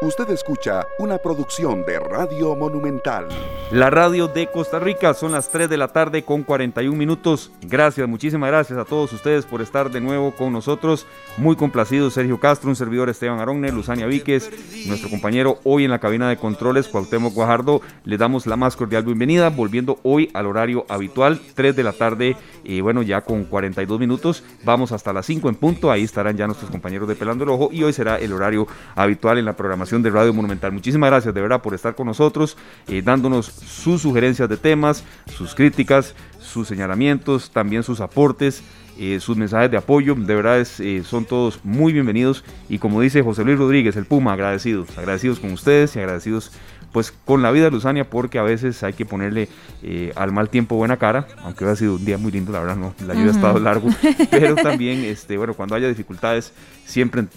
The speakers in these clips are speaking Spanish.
Usted escucha una producción de Radio Monumental. La radio de Costa Rica son las 3 de la tarde con 41 minutos. Gracias, muchísimas gracias a todos ustedes por estar de nuevo con nosotros. Muy complacido Sergio Castro, un servidor Esteban Aronne, Luzania Víquez, nuestro compañero hoy en la cabina de controles, Cuauhtémoc Guajardo. Le damos la más cordial bienvenida, volviendo hoy al horario habitual, 3 de la tarde, y bueno, ya con 42 minutos. Vamos hasta las 5 en punto, ahí estarán ya nuestros compañeros de Pelando el Ojo y hoy será el horario habitual en la programación de Radio Monumental. Muchísimas gracias de verdad por estar con nosotros, eh, dándonos sus sugerencias de temas, sus críticas, sus señalamientos, también sus aportes. Eh, sus mensajes de apoyo, de verdad es, eh, son todos muy bienvenidos y como dice José Luis Rodríguez, el Puma, agradecidos, agradecidos con ustedes y agradecidos pues con la vida de Luzania porque a veces hay que ponerle al mal tiempo buena cara, aunque ha sido un día muy lindo, la verdad no, la lluvia ha estado largo, pero también este, bueno, cuando haya dificultades siempre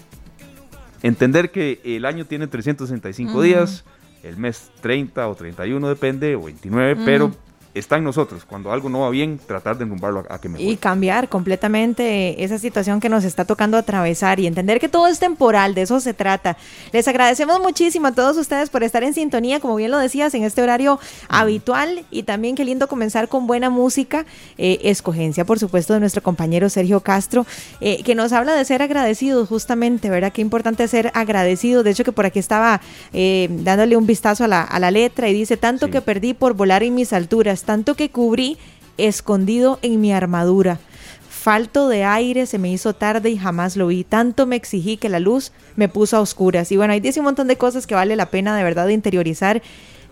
Entender que el año tiene 365 días, el mes 30 o 31 depende, o 29, pero está en nosotros. Cuando algo no va bien, tratar de enrumbarlo a, que mejore. Y cambiar completamente esa situación que nos está tocando atravesar y entender que todo es temporal, de eso se trata. Les agradecemos muchísimo a todos ustedes por estar en sintonía, como bien lo decías, en este horario habitual y también qué lindo comenzar con buena música. Eh, escogencia, por supuesto, de nuestro compañero Sergio Castro, eh, que nos habla de ser agradecidos justamente, ¿verdad? Qué importante ser agradecidos. De hecho, que por aquí estaba eh, dándole un vistazo a la, a la, letra y dice, tanto que perdí por volar en mis alturas tanto que cubrí escondido en mi armadura. Falto de aire, se me hizo tarde y jamás lo vi. Tanto me exigí que la luz me puso a oscuras. Y bueno, ahí dice un montón de cosas que vale la pena de verdad interiorizar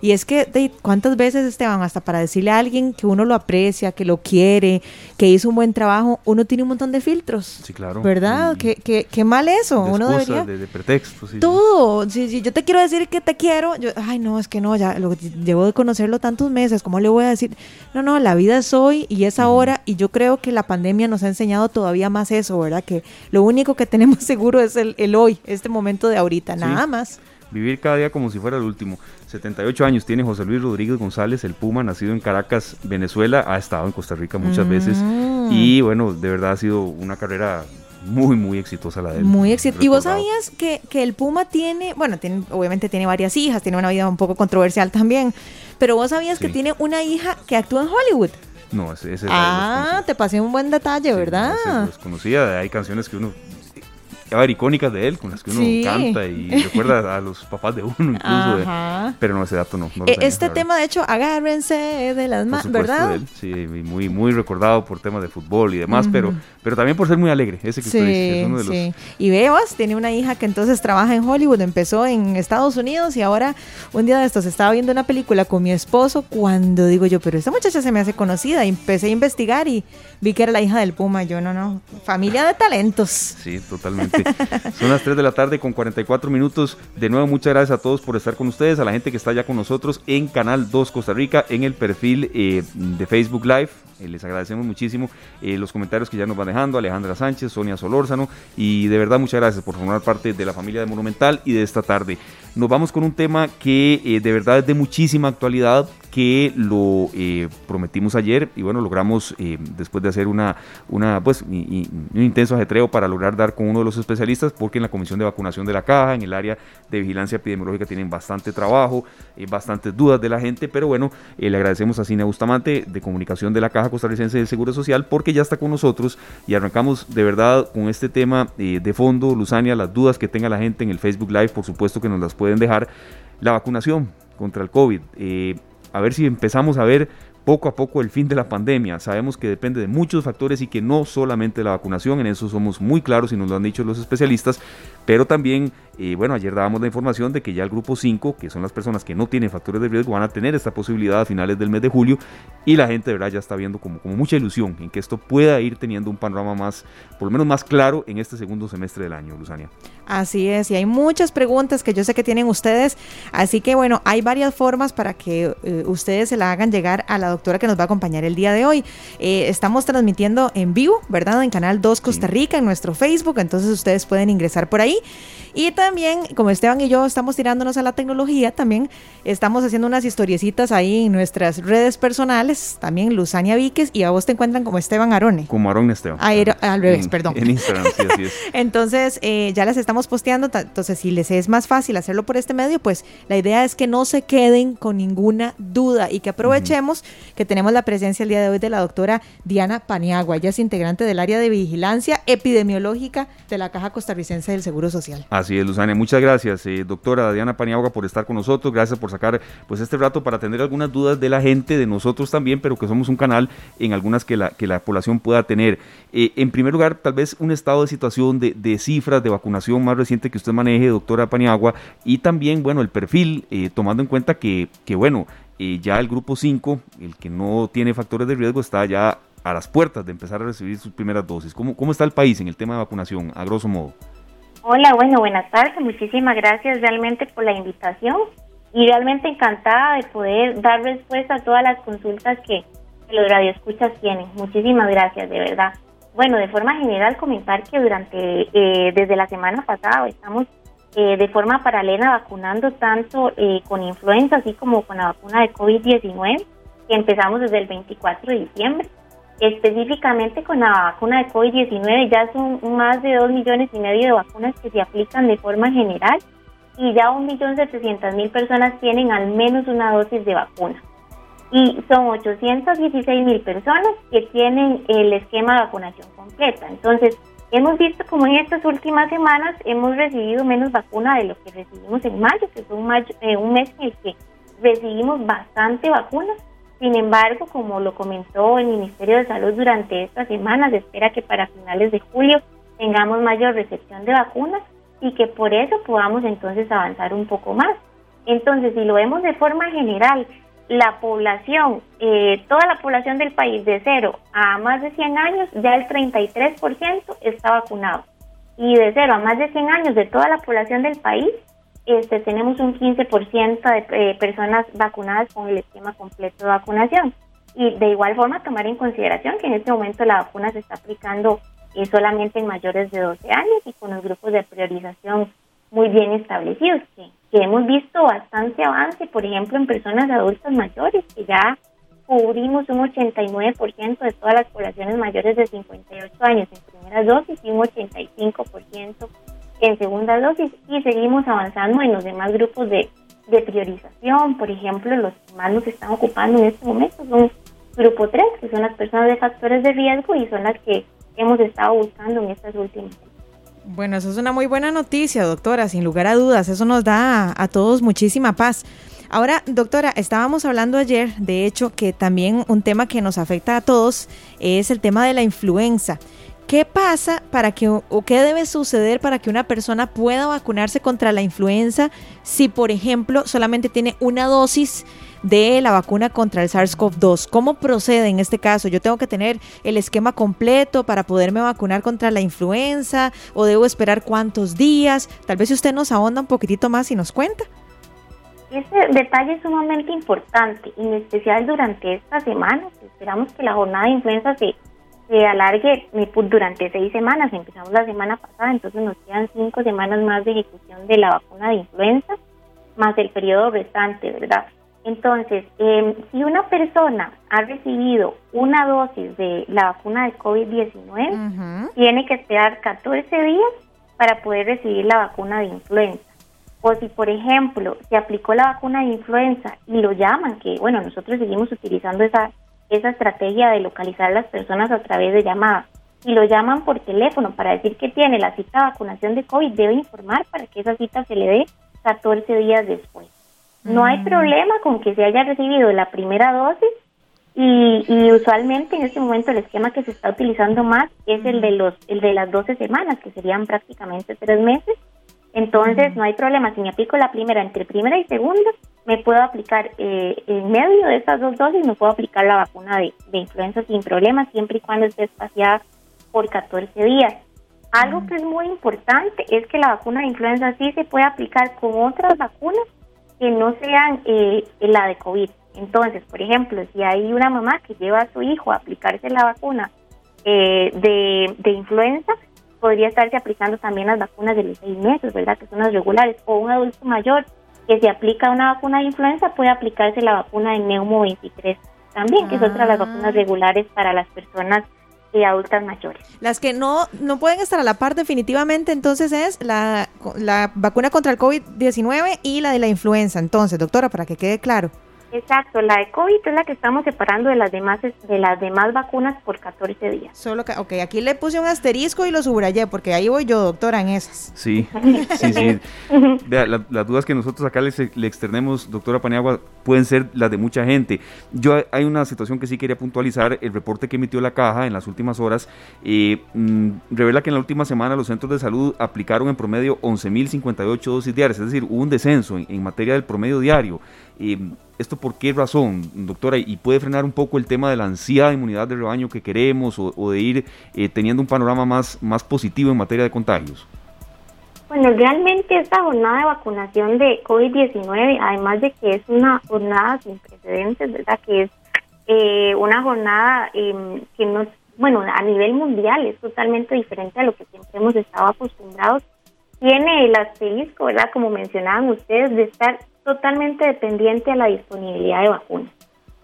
y es que, ¿cuántas veces, Esteban, hasta para decirle a alguien que uno lo aprecia, que lo quiere, que hizo un buen trabajo, uno tiene un montón de filtros? Sí, claro. ¿Verdad? ¿Qué, qué, mal eso. De uno debería... de, de pretextos. Todo. Si, yo te quiero decir que te quiero, yo, ay, no, es que no, ya lo, llevo de conocerlo tantos meses, ¿cómo le voy a decir? No, no, la vida es hoy y es ahora, y yo creo que la pandemia nos ha enseñado todavía más eso, ¿verdad? Que lo único que tenemos seguro es el, el hoy, este momento de ahorita, nada más vivir cada día como si fuera el último. 78 años tiene José Luis Rodríguez González, el Puma, nacido en Caracas, Venezuela, ha estado en Costa Rica muchas veces mm. y bueno, de verdad ha sido una carrera muy, muy exitosa la de él. Muy exitosa. ¿Y vos sabías que, que, el Puma tiene, bueno, tiene, obviamente tiene varias hijas, tiene una vida un poco controversial también, pero vos sabías que tiene una hija que actúa en Hollywood? No, ese, ese Ah, te pasé un buen detalle, ¿verdad? Sí, desconocía, hay canciones que uno a ver, icónicas de él, con las que uno canta y recuerda a los papás de uno incluso, pero no, ese dato no. E, este tema, de hecho, agárrense de las manos, ¿verdad? sí, muy, muy recordado por temas de fútbol y demás, pero, pero también por ser muy alegre, ese que usted dice, es uno de los... Sí. Y Bebas tiene una hija que entonces trabaja en Hollywood, empezó en Estados Unidos y ahora un día de estos estaba viendo una película con mi esposo cuando digo yo, pero esta muchacha se me hace conocida, y empecé a investigar y vi que era la hija del Puma, yo no, no, familia de talentos. Sí, totalmente. Son las 3 de la tarde con 44 minutos. De nuevo, muchas gracias a todos por estar con ustedes, a la gente que está ya con nosotros en Canal 2 Costa Rica, en el perfil eh, de Facebook Live. Eh, les agradecemos muchísimo eh, los comentarios que ya nos van dejando, Alejandra Sánchez, Sonia Solórzano, y de verdad muchas gracias por formar parte de la familia de Monumental y de esta tarde. Nos vamos con un tema que de verdad es de muchísima actualidad, que lo eh, prometimos ayer y bueno, logramos eh, después de hacer una, una pues, un intenso ajetreo para lograr dar con uno de los especialistas porque en la Comisión de Vacunación de la Caja, en el área de vigilancia epidemiológica tienen bastante trabajo, eh, bastantes dudas de la gente, pero bueno, le agradecemos a Cine Bustamante de Comunicación de la Caja Costarricense del Seguro Social porque ya está con nosotros y arrancamos de verdad con este tema de fondo, Luzania, las dudas que tenga la gente en el Facebook Live, por supuesto que nos las pueden dejar. La vacunación contra el COVID a ver si empezamos a ver poco a poco el fin de la pandemia. Sabemos que depende de muchos factores y que no solamente la vacunación, en eso somos muy claros y nos lo han dicho los especialistas, pero también, eh, bueno, ayer dábamos la información de que ya el grupo 5, que son las personas que no tienen factores de riesgo, van a tener esta posibilidad a finales del mes de julio y la gente de verdad ya está viendo como, como mucha ilusión en que esto pueda ir teniendo un panorama más, por lo menos más claro en este segundo semestre del año, Luzania. Así es, y hay muchas preguntas que yo sé que tienen ustedes, así que bueno, hay varias formas para que eh, ustedes se la hagan llegar a la doctora que nos va a acompañar el día de hoy. Eh, estamos transmitiendo en vivo, ¿verdad? En Canal 2 Costa Rica, en nuestro Facebook, entonces ustedes pueden ingresar por ahí Y también, como Esteban y yo estamos tirándonos a la tecnología, también estamos haciendo unas historiecitas ahí en nuestras redes personales, también Luzania Víquez, y a vos te encuentran como Esteban Arone. Como Arone Esteban. Al revés, perdón. En Instagram, sí, así es. entonces, eh, ya las estamos posteando, entonces si les es más fácil hacerlo por este medio, pues la idea es que no se queden con ninguna duda y que aprovechemos que tenemos la presencia el día de hoy de la doctora Diana Paniagua. Ella es integrante del área de vigilancia epidemiológica de la Caja Costarricense del Seguro Social. Así es, Luzania. Muchas gracias, eh, doctora Diana Paniagua, por estar con nosotros. Gracias por sacar pues este rato para atender algunas dudas de la gente, de nosotros también, pero que somos un canal en algunas que la, que la población pueda tener. Eh, en primer lugar, tal vez un estado de situación de, de, cifras de vacunación más reciente que usted maneje, doctora Paniagua, y también, bueno, el perfil, eh, tomando en cuenta que, que bueno, ya el grupo 5, el que no tiene factores de riesgo, está ya a las puertas de empezar a recibir sus primeras dosis. ¿Cómo, cómo está el país en el tema de vacunación, a grosso modo? Hola, bueno, buenas tardes. Muchísimas gracias realmente por la invitación y realmente encantada de poder dar respuesta a todas las consultas que, los radioescuchas tienen. Muchísimas gracias, de verdad. Bueno, de forma general comentar que durante, eh, desde la semana pasada estamos eh, de forma paralela vacunando tanto eh, con influenza así como con la vacuna de COVID-19, que empezamos desde el 24 de diciembre. Específicamente con la vacuna de COVID-19 ya son más de 2 millones y medio de vacunas que se aplican de forma general y ya 1.700.000 personas tienen al menos una dosis de vacuna. Y son 816.000 personas que tienen el esquema de vacunación completa. Entonces, hemos visto como en estas últimas semanas hemos recibido menos vacuna de lo que recibimos en mayo, que fue un, eh, un mes en el que recibimos bastante vacuna sin embargo, como lo comentó el Ministerio de Salud durante estas semanas, se espera que para finales de julio tengamos mayor recepción de vacunas y que por eso podamos entonces avanzar un poco más. Entonces, si lo vemos de forma general, la población, eh, toda la población del país de 0 a más de 100 años, ya el 33% está vacunado. Y de 0 a más de 100 años de toda la población del país, este, tenemos un 15% de eh, personas vacunadas con el esquema completo de vacunación. Y de igual forma tomar en consideración que en este momento la vacuna se está aplicando eh, solamente en mayores de 12 años y con los grupos de priorización muy bien establecidos, que, que hemos visto bastante avance, por ejemplo, en personas adultas mayores, que ya cubrimos un 89% de todas las poblaciones mayores de 58 años en primeras dosis y un 85% en segunda dosis y seguimos avanzando en los demás grupos de, priorización. Por ejemplo, los que más nos están ocupando en este momento son grupo 3, que son las personas de factores de riesgo y son las que hemos estado buscando en estas últimas bueno, eso es una muy buena noticia, doctora, sin lugar a dudas. Eso nos da a, todos muchísima paz. Ahora, doctora, estábamos hablando ayer, de hecho, que también un tema que nos afecta a todos es el tema de la influenza. ¿Qué pasa para que o qué debe suceder para que una persona pueda vacunarse contra la influenza si, por ejemplo, solamente tiene una dosis de la vacuna contra el SARS-CoV-2? ¿Cómo procede en este caso? ¿Yo tengo que tener el esquema completo para poderme vacunar contra la influenza o debo esperar cuántos días? Tal vez si usted nos ahonda un poquitito más y nos cuenta. Ese detalle es sumamente importante, en especial durante esta semana. Esperamos que la jornada de influenza se se alargue durante seis semanas. Empezamos la semana pasada, entonces nos quedan cinco semanas más de ejecución de la vacuna de influenza, más el periodo restante, ¿verdad? Entonces, em, si una persona ha recibido una dosis de la vacuna de COVID-19, tiene que esperar 14 días para poder recibir la vacuna de influenza. O si, por ejemplo, se aplicó la vacuna de influenza y lo llaman, que bueno, nosotros seguimos utilizando esa esa estrategia de localizar a las personas a través de llamadas. Si lo llaman por teléfono para decir que tiene la cita de vacunación de COVID, debe informar para que esa cita se le dé 14 días después. No hay mm. problema con que se haya recibido la primera dosis y, y, usualmente en este momento el esquema que se está utilizando más es el de los el de las 12 semanas, que serían prácticamente tres meses. Entonces no hay problema, si me aplico la primera entre primera y segunda, me puedo aplicar eh, en medio de estas dos dosis, me puedo aplicar la vacuna de, influenza sin problema, siempre y cuando esté espaciada por 14 días. Algo que es muy importante es que la vacuna de influenza sí se puede aplicar con otras vacunas que no sean eh, la de COVID. Entonces, por ejemplo, si hay una mamá que lleva a su hijo a aplicarse la vacuna eh, de, de influenza, podría estarse aplicando también las vacunas de los seis meses, ¿verdad? Que son las regulares. O un adulto mayor que se aplica una vacuna de influenza puede aplicarse la vacuna de Neumo 23 también, que es otra de las vacunas Ah. regulares para las personas eh, adultas mayores. Las que no, no pueden estar a la par definitivamente, entonces es la, la vacuna contra el COVID-19 y la de la influenza. Entonces, doctora, para que quede claro. Exacto, la de COVID es la que estamos separando de las demás de las demás vacunas por 14 días. Solo que, ok, aquí le puse un asterisco y lo subrayé, porque ahí voy yo, doctora, en esas. Sí, sí, sí. Vea, la- las dudas que nosotros acá le, externemos, doctora Paniagua, pueden ser las de mucha gente. Yo hay una situación que sí quería puntualizar. El reporte que emitió la caja en las últimas horas eh, mm, revela que en la última semana los centros de salud aplicaron en promedio 11.058 dosis diarias, es decir, hubo un descenso en, en materia del promedio diario. Eh, ¿Esto por qué razón, doctora? ¿Y puede frenar un poco el tema de la ansiedad de inmunidad de rebaño que queremos o, de ir eh, teniendo un panorama más, más positivo en materia de contagios? Bueno, realmente esta jornada de vacunación de COVID-19, además de que es una jornada sin precedentes, ¿verdad? Que es eh, una jornada eh, que no, bueno, a nivel mundial es totalmente diferente a lo que siempre hemos estado acostumbrados. Tiene el asterisco, ¿verdad? Como mencionaban ustedes, de estar totalmente dependiente a la disponibilidad de vacunas.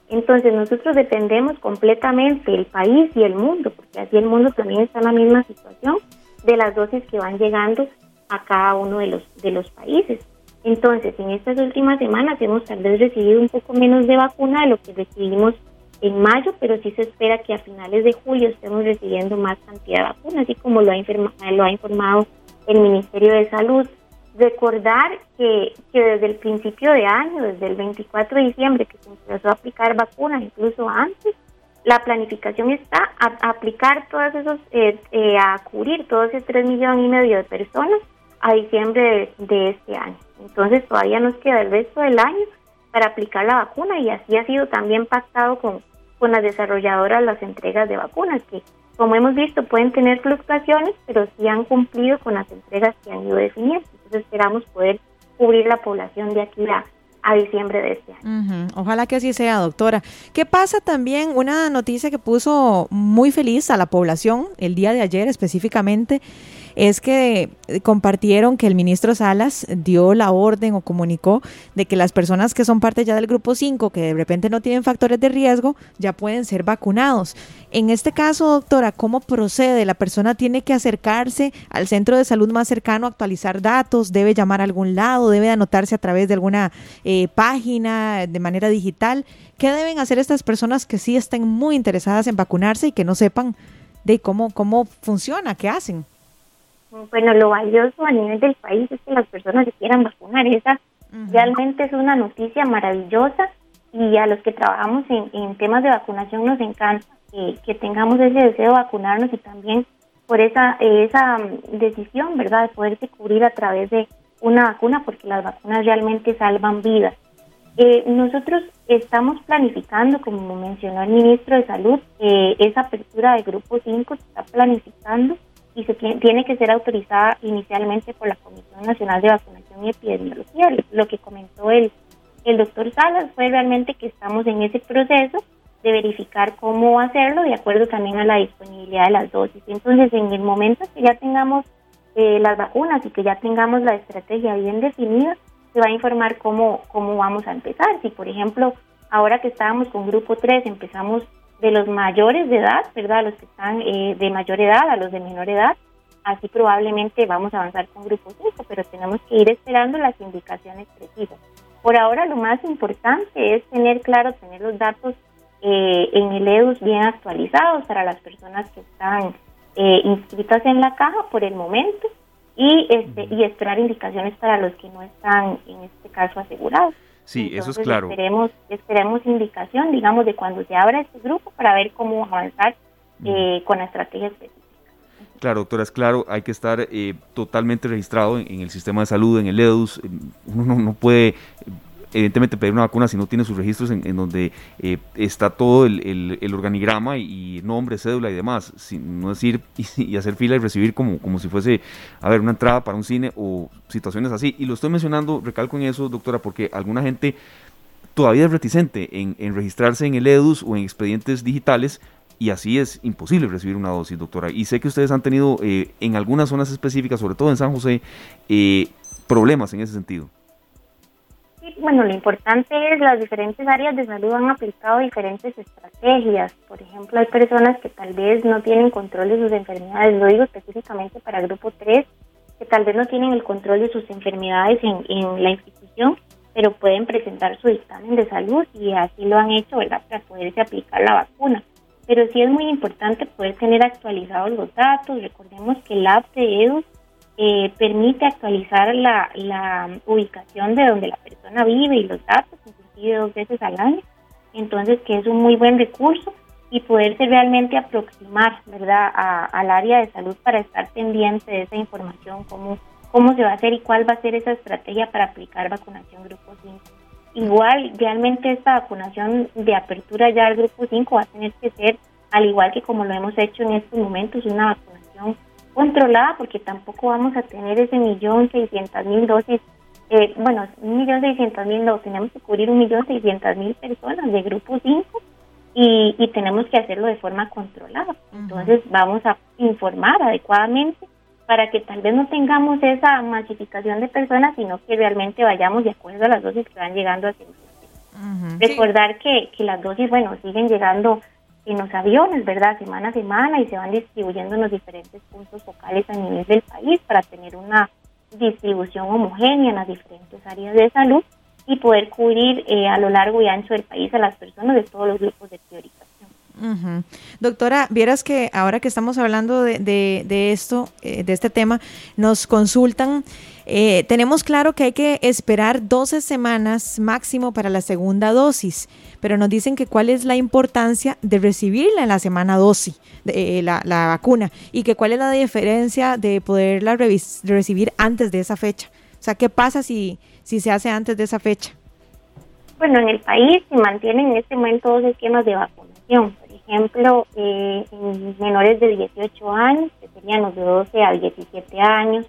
Entonces nosotros dependemos completamente, el país y el mundo, porque así el mundo también está en la misma situación, de las dosis que van llegando a cada uno de los, de los países. Entonces, en estas últimas semanas hemos tal vez recibido un poco menos de vacuna de lo que recibimos en mayo, pero sí se espera que a finales de julio estemos recibiendo más cantidad de vacunas, así como lo ha, lo ha informado el Ministerio de Salud. Recordar que, que desde el principio de año, desde el 24 de diciembre, que se empezó a aplicar vacunas, incluso antes, la planificación está a, a aplicar todos esos, eh, eh, a cubrir todo ese 3 millones y medio de personas a diciembre de, de este año. Entonces todavía nos queda el resto del año para aplicar la vacuna y así ha sido también pactado con, con las desarrolladoras las entregas de vacunas, que como hemos visto pueden tener fluctuaciones, pero sí han cumplido con las entregas que han ido definiendo. Entonces esperamos poder cubrir la población de aquí a, a diciembre de este año. Ojalá que así sea, doctora. ¿Qué pasa también? Una noticia que puso muy feliz a la población el día de ayer específicamente es que eh, compartieron que el ministro Salas dio la orden o comunicó de que las personas que son parte ya del grupo 5, que de repente no tienen factores de riesgo, ya pueden ser vacunados. En este caso, doctora, ¿cómo procede? ¿La persona tiene que acercarse al centro de salud más cercano actualizar datos? ¿Debe llamar a algún lado? ¿Debe anotarse a través de alguna eh, página de manera digital? ¿Qué deben hacer estas personas que sí estén muy interesadas en vacunarse y que no sepan de cómo, cómo funciona, qué hacen? Bueno, lo valioso a nivel del país es que las personas se quieran vacunar. Esa realmente es una noticia maravillosa y a los que trabajamos en, en temas de vacunación nos encanta que, que tengamos ese deseo de vacunarnos y también por esa, esa mm, decisión, ¿verdad?, de poderse cubrir a través de una vacuna, porque las vacunas realmente salvan vidas. Eh, nosotros estamos planificando, como mencionó el ministro de Salud, eh, esa apertura de grupo 5 se está planificando y se tiene, que ser autorizada inicialmente por la Comisión Nacional de Vacunación y Epidemiología. Lo que comentó el, el doctor Salas fue realmente que estamos en ese proceso de verificar cómo hacerlo de acuerdo también a la disponibilidad de las dosis. Entonces, en el momento que ya tengamos eh, las vacunas y que ya tengamos la estrategia bien definida, se va a informar cómo, cómo vamos a empezar. Si, por ejemplo, ahora que estábamos con grupo 3, empezamos de los mayores de edad, ¿verdad? Los que están eh, de mayor edad a los de menor edad, así probablemente vamos a avanzar con grupo 5, pero tenemos que ir esperando las indicaciones precisas. Por ahora lo más importante es tener claro, tener los datos eh, en el EDUS bien actualizados para las personas que están eh, inscritas en la caja por el momento y, este, y esperar indicaciones para los que no están, en este caso, asegurados. Sí, eso es claro. Esperemos, esperemos indicación, digamos, de cuando se abra este grupo para ver cómo avanzar eh, con la estrategia específica. Claro, doctora, es claro, hay que estar eh, totalmente registrado en, en el sistema de salud, en el EDUS. Uno no, no puede, evidentemente, pedir una vacuna si no tiene sus registros en, en donde eh, está todo el, organigrama y, nombre, cédula y demás. Sin, no decir y, hacer fila y recibir como, como si fuese, a ver, una entrada para un cine o situaciones así. Y lo estoy mencionando, recalco en eso, doctora, porque alguna gente todavía es reticente en, en registrarse en el EDUS o en expedientes digitales y así es imposible recibir una dosis, doctora. Y sé que ustedes han tenido eh, en algunas zonas específicas, sobre todo en San José, eh, problemas en ese sentido. Bueno, lo importante es las diferentes áreas de salud han aplicado diferentes estrategias. Por ejemplo, hay personas que tal vez no tienen control de sus enfermedades, lo digo específicamente para grupo 3, que tal vez no tienen el control de sus enfermedades en, en la institución, pero pueden presentar su dictamen de salud y así lo han hecho, ¿verdad?, para poderse aplicar la vacuna pero sí es muy importante poder tener actualizados los datos. Recordemos que el app de EDU eh, permite actualizar la, la, ubicación de donde la persona vive y los datos, inclusive dos veces al año. Entonces, que es un muy buen recurso y poderse realmente aproximar, ¿verdad?, al área de salud para estar pendiente de esa información, cómo, cómo se va a hacer y cuál va a ser esa estrategia para aplicar vacunación grupo 5 igual realmente esta vacunación de apertura ya al grupo 5 va a tener que ser, al igual que como lo hemos hecho en estos momentos, una vacunación controlada, porque tampoco vamos a tener ese millón seiscientas mil dosis, eh, bueno, un millón seiscientas mil no, tenemos que cubrir un millón seiscientas mil personas de grupo 5 y, y tenemos que hacerlo de forma controlada. Entonces vamos a informar adecuadamente para que tal vez no tengamos esa masificación de personas, sino que realmente vayamos de acuerdo a las dosis que van llegando hacia el Recordar que, que las dosis, bueno, siguen llegando en los aviones, ¿verdad? Semana a semana y se van distribuyendo en los diferentes puntos focales a nivel del país para tener una distribución homogénea en las diferentes áreas de salud y poder cubrir eh, a lo largo y ancho del país a las personas de todos los grupos de Doctora, vieras que ahora que estamos hablando de, esto, eh, de este tema, nos consultan. Eh, tenemos claro que hay que esperar 12 semanas máximo para la segunda dosis, pero nos dicen que cuál es la importancia de recibirla en la semana dosis, de, eh, la, la, vacuna, y que cuál es la diferencia de poderla recibir antes de esa fecha. O sea, ¿qué pasa si, si se hace antes de esa fecha? Bueno, en el país se mantienen en este momento dos esquemas de vacunación ejemplo, eh, en menores de 18 años, que serían los de 12 a 17 años,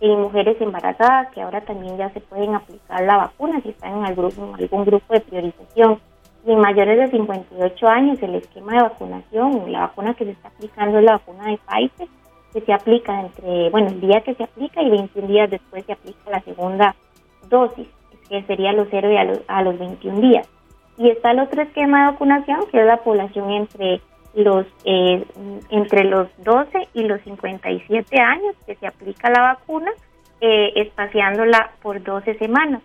y mujeres embarazadas, que ahora también ya se pueden aplicar la vacuna si están en, algún grupo de priorización. Y en mayores de 58 años, el esquema de vacunación, la vacuna que se está aplicando es la vacuna de Pfizer, que se aplica entre, bueno, el día que se aplica y 21 días después se aplica la segunda dosis, que sería los 0 y a los, a los 21 días. Y está el otro esquema de vacunación, que es la población entre los eh, entre los 12 y los 57 años que se aplica la vacuna, eh, espaciándola por 12 semanas.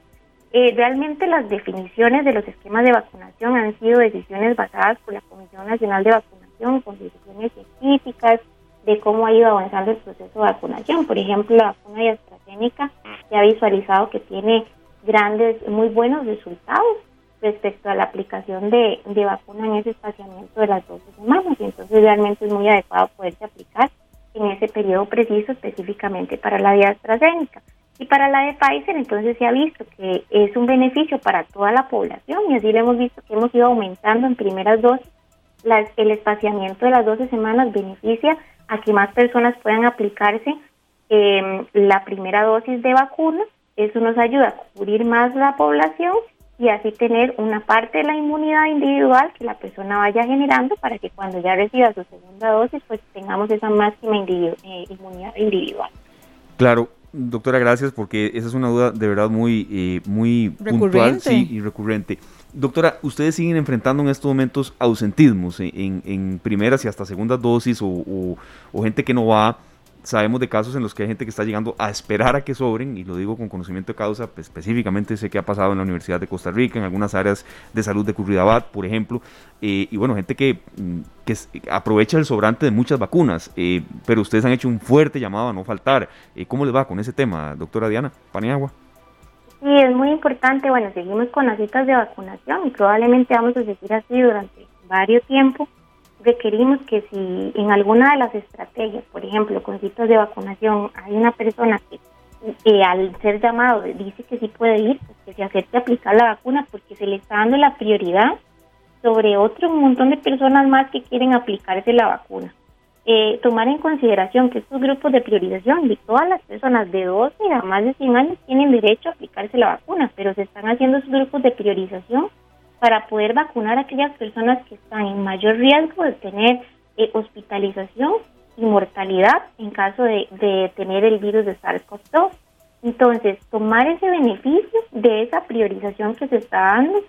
Eh, realmente las definiciones de los esquemas de vacunación han sido decisiones basadas por la Comisión Nacional de Vacunación, con decisiones científicas de cómo ha ido avanzando el proceso de vacunación. Por ejemplo, la vacuna de AstraZeneca se ha visualizado que tiene grandes, muy buenos resultados respecto a la aplicación de, de vacuna en ese espaciamiento de las 12 semanas y entonces realmente es muy adecuado poderse aplicar en ese periodo preciso específicamente para la de AstraZeneca. Y para la de Pfizer entonces se ha visto que es un beneficio para toda la población y así lo hemos visto que hemos ido aumentando en primeras dosis. El espaciamiento de las 12 semanas beneficia a que más personas puedan aplicarse eh, la primera dosis de vacuna. Eso nos ayuda a cubrir más la población y así tener una parte de la inmunidad individual que la persona vaya generando para que cuando ya reciba su segunda dosis pues tengamos esa máxima eh, inmunidad individual. Claro, doctora, gracias porque esa es una duda de verdad muy, eh, muy puntual y recurrente. Doctora, ustedes siguen enfrentando en estos momentos ausentismos en, en, primeras y hasta segundas dosis o, o gente que no va sabemos de casos en los que hay gente que está llegando a esperar a que sobren, y lo digo con conocimiento de causa, pues, específicamente sé que ha pasado en la Universidad de Costa Rica, en algunas áreas de salud de Curridabat, por ejemplo, eh, y bueno, gente que, mm, que, aprovecha el sobrante de muchas vacunas, eh, pero ustedes han hecho un fuerte llamado a no faltar. Eh, ¿Cómo les va con ese tema, doctora Diana Paniagua? Sí, es muy importante, bueno, seguimos con las citas de vacunación y probablemente vamos a seguir así durante varios tiempos requerimos que si en alguna de las estrategias, por ejemplo, con citas de vacunación, hay una persona que al ser llamado dice que sí puede ir, pues que se acepte aplicar la vacuna porque se le está dando la prioridad sobre otro montón de personas más que quieren aplicarse la vacuna. Eh, tomar en consideración que estos grupos de priorización y todas las personas de 12 a más de 100 años tienen derecho a aplicarse la vacuna, pero se están haciendo esos grupos de priorización para poder vacunar a aquellas personas que están en mayor riesgo de tener eh, hospitalización y mortalidad en caso de, de tener el virus de SARS-CoV-2. Entonces, tomar ese beneficio de esa priorización que se está dando,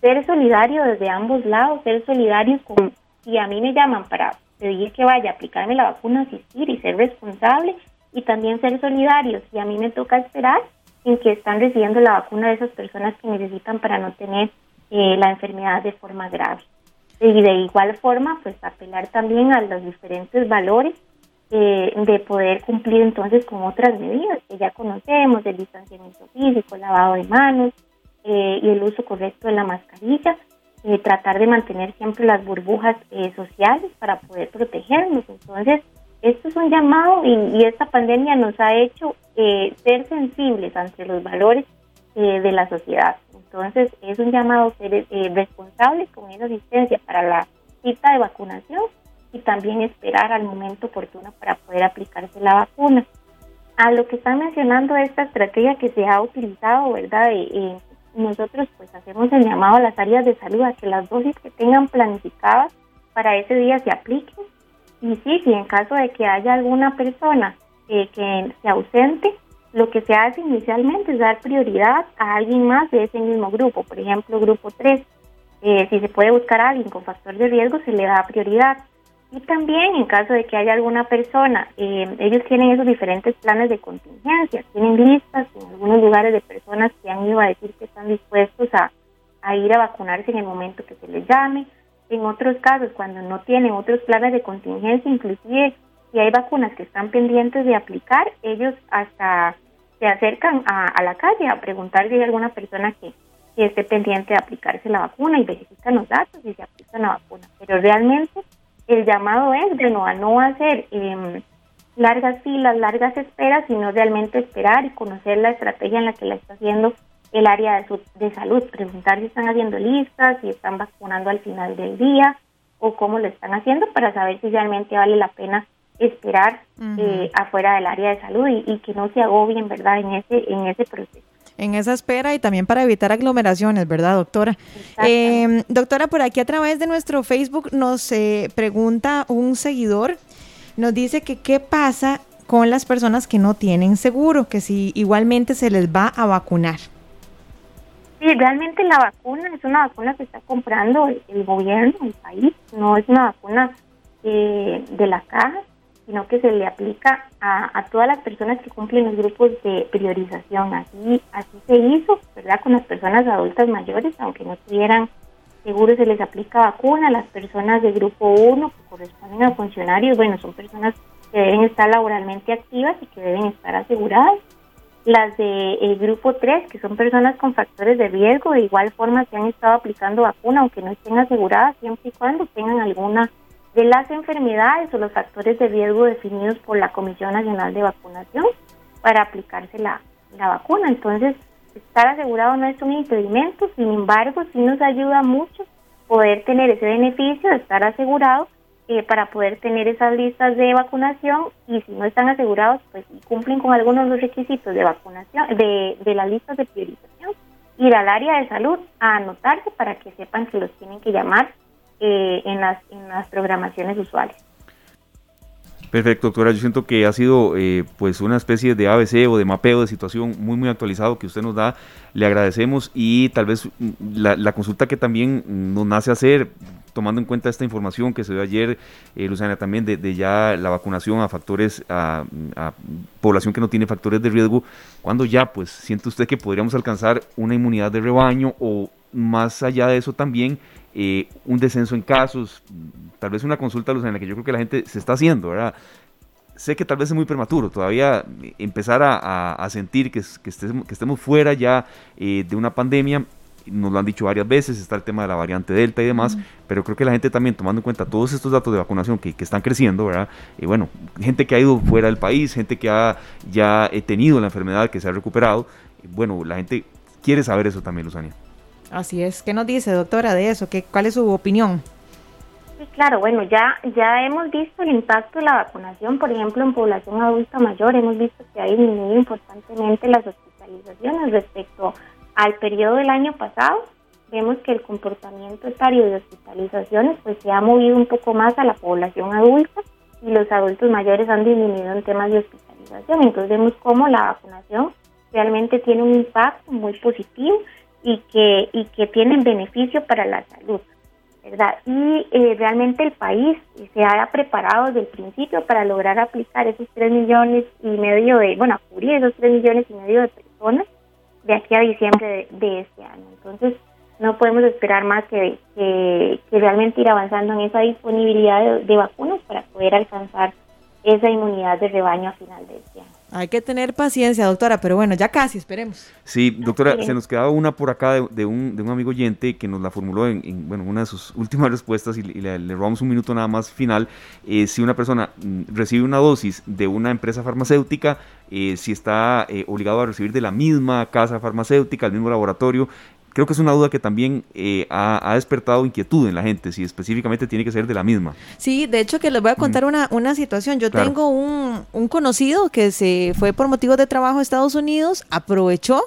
ser solidario desde ambos lados, ser solidarios con, si a mí me llaman para pedir que vaya a aplicarme la vacuna, asistir y ser responsable, y también ser solidario si a mí me toca esperar en que están recibiendo la vacuna de esas personas que necesitan para no tener eh, la enfermedad de forma grave. Y de igual forma, pues apelar también a los diferentes valores eh, de poder cumplir entonces con otras medidas que ya conocemos, el distanciamiento físico, el lavado de manos eh, y el uso correcto de la mascarilla, eh, tratar de mantener siempre las burbujas sociales para poder protegernos. Entonces, esto es un llamado y, esta pandemia nos ha hecho ser sensibles ante los valores de la sociedad. Entonces, es un llamado a ser responsable con esa asistencia para la cita de vacunación y también esperar al momento oportuno para poder aplicarse la vacuna. A lo que están mencionando esta estrategia que se ha utilizado, ¿verdad? Eh, nosotros pues hacemos el llamado a las áreas de salud a que las dosis que tengan planificadas para ese día se apliquen. Y sí, si en caso de que haya alguna persona eh, que se ausente, lo que se hace inicialmente es dar prioridad a alguien más de ese mismo grupo, por ejemplo, grupo 3. Eh, si se puede buscar a alguien con factor de riesgo, se le da prioridad. Y también en caso de que haya alguna persona, eh, ellos tienen esos diferentes planes de contingencia, tienen listas en algunos lugares de personas que han ido a decir que están dispuestos a, ir a vacunarse en el momento que se les llame. En otros casos, cuando no tienen otros planes de contingencia, inclusive si hay vacunas que están pendientes de aplicar, ellos hasta se acercan a, la calle a preguntar si hay alguna persona que, esté pendiente de aplicarse la vacuna y verifican los datos y se aplican la vacuna. Pero realmente el llamado es, de no a no hacer em, largas filas, largas esperas, sino realmente esperar y conocer la estrategia en la que la está haciendo el área de, de salud, preguntar si están haciendo listas, si están vacunando al final del día o cómo lo están haciendo para saber si realmente vale la pena esperar eh, afuera del área de salud y, y, que no se agobien, ¿verdad?, en ese, en ese proceso en esa espera y también para evitar aglomeraciones, ¿verdad, doctora? Eh, doctora, por aquí a través de nuestro Facebook nos eh, pregunta un seguidor, nos dice que qué pasa con las personas que no tienen seguro, que si igualmente se les va a vacunar. Sí, realmente la vacuna es una vacuna que está comprando el, gobierno, el país, no es una vacuna eh, de la caja sino que se le aplica a, todas las personas que cumplen los grupos de priorización. Así, así se hizo, ¿verdad? Con las personas adultas mayores, aunque no tuvieran seguro, se les aplica vacuna. Las personas de grupo 1, que corresponden a funcionarios, bueno, son personas que deben estar laboralmente activas y que deben estar aseguradas. Las de el grupo 3, que son personas con factores de riesgo, de igual forma se han estado aplicando vacuna, aunque no estén aseguradas, siempre y cuando tengan alguna de las enfermedades o los factores de riesgo definidos por la Comisión Nacional de Vacunación para aplicarse la, vacuna. Entonces, estar asegurado no es un impedimento, sin embargo, sí nos ayuda mucho poder tener ese beneficio de estar asegurado eh, para poder tener esas listas de vacunación y si no están asegurados, pues cumplen con algunos de los requisitos de vacunación, de, de las listas de priorización, ir al área de salud a anotarse para que sepan que los tienen que llamar eh, en, las, en las programaciones usuales. Perfecto, doctora. Yo siento que ha sido eh, pues una especie de ABC o de mapeo de situación muy muy actualizado que usted nos da. Le agradecemos y tal vez mm, la, consulta que también nos nace hacer, tomando en cuenta esta información que se dio ayer, eh, Luciana, también de, ya la vacunación a factores, a, a, población que no tiene factores de riesgo, cuando ya pues siente usted que podríamos alcanzar una inmunidad de rebaño o más allá de eso también eh, un descenso en casos, tal vez una consulta en la que yo creo que la gente se está haciendo, ¿verdad? Sé que tal vez es muy prematuro todavía empezar a, sentir que, que, estemos, que, estemos, fuera ya eh, de una pandemia. Nos lo han dicho varias veces, está el tema de la variante Delta y demás, pero creo que la gente también tomando en cuenta todos estos datos de vacunación que, que están creciendo, ¿verdad? Y bueno, gente que ha ido fuera del país, gente que ha ya tenido la enfermedad, que se ha recuperado, bueno, la gente quiere saber eso también, Luzania. Así es. ¿Qué nos dice, doctora, de eso? ¿Qué, ¿Cuál es su opinión? Sí, claro, bueno, ya, ya hemos visto el impacto de la vacunación, por ejemplo, en población adulta mayor, hemos visto que ha disminuido importantemente las hospitalizaciones respecto al periodo del año pasado. vemos que el comportamiento etario de hospitalizaciones pues se ha movido un poco más a la población adulta y los adultos mayores han disminuido en temas de hospitalización. Entonces vemos cómo la vacunación realmente tiene un impacto muy positivo y que, y que tienen beneficio para la salud. ¿verdad? Y eh, realmente el país se ha preparado desde el principio para lograr aplicar esos 3 millones y medio de, bueno, cubrir esos 3 millones y medio de personas de aquí a diciembre de, este año. Entonces, no podemos esperar más que, que, realmente ir avanzando en esa disponibilidad de vacunas para poder alcanzar esa inmunidad de rebaño a final de este año. Hay que tener paciencia, doctora, pero bueno, ya casi, esperemos. Sí, doctora, se nos quedaba una por acá de, un, de un, amigo oyente que nos la formuló en, bueno, una de sus últimas respuestas y, le, robamos un minuto nada más final. Eh, si una persona mm, recibe una dosis de una empresa farmacéutica, eh, si está eh, obligado a recibir de la misma casa farmacéutica, el mismo laboratorio, creo que es una duda que también eh, ha, despertado inquietud en la gente, si específicamente tiene que ser de la misma. Sí, de hecho que les voy a contar una, una situación. Yo tengo un, un, conocido que se fue por motivos de trabajo a Estados Unidos, aprovechó.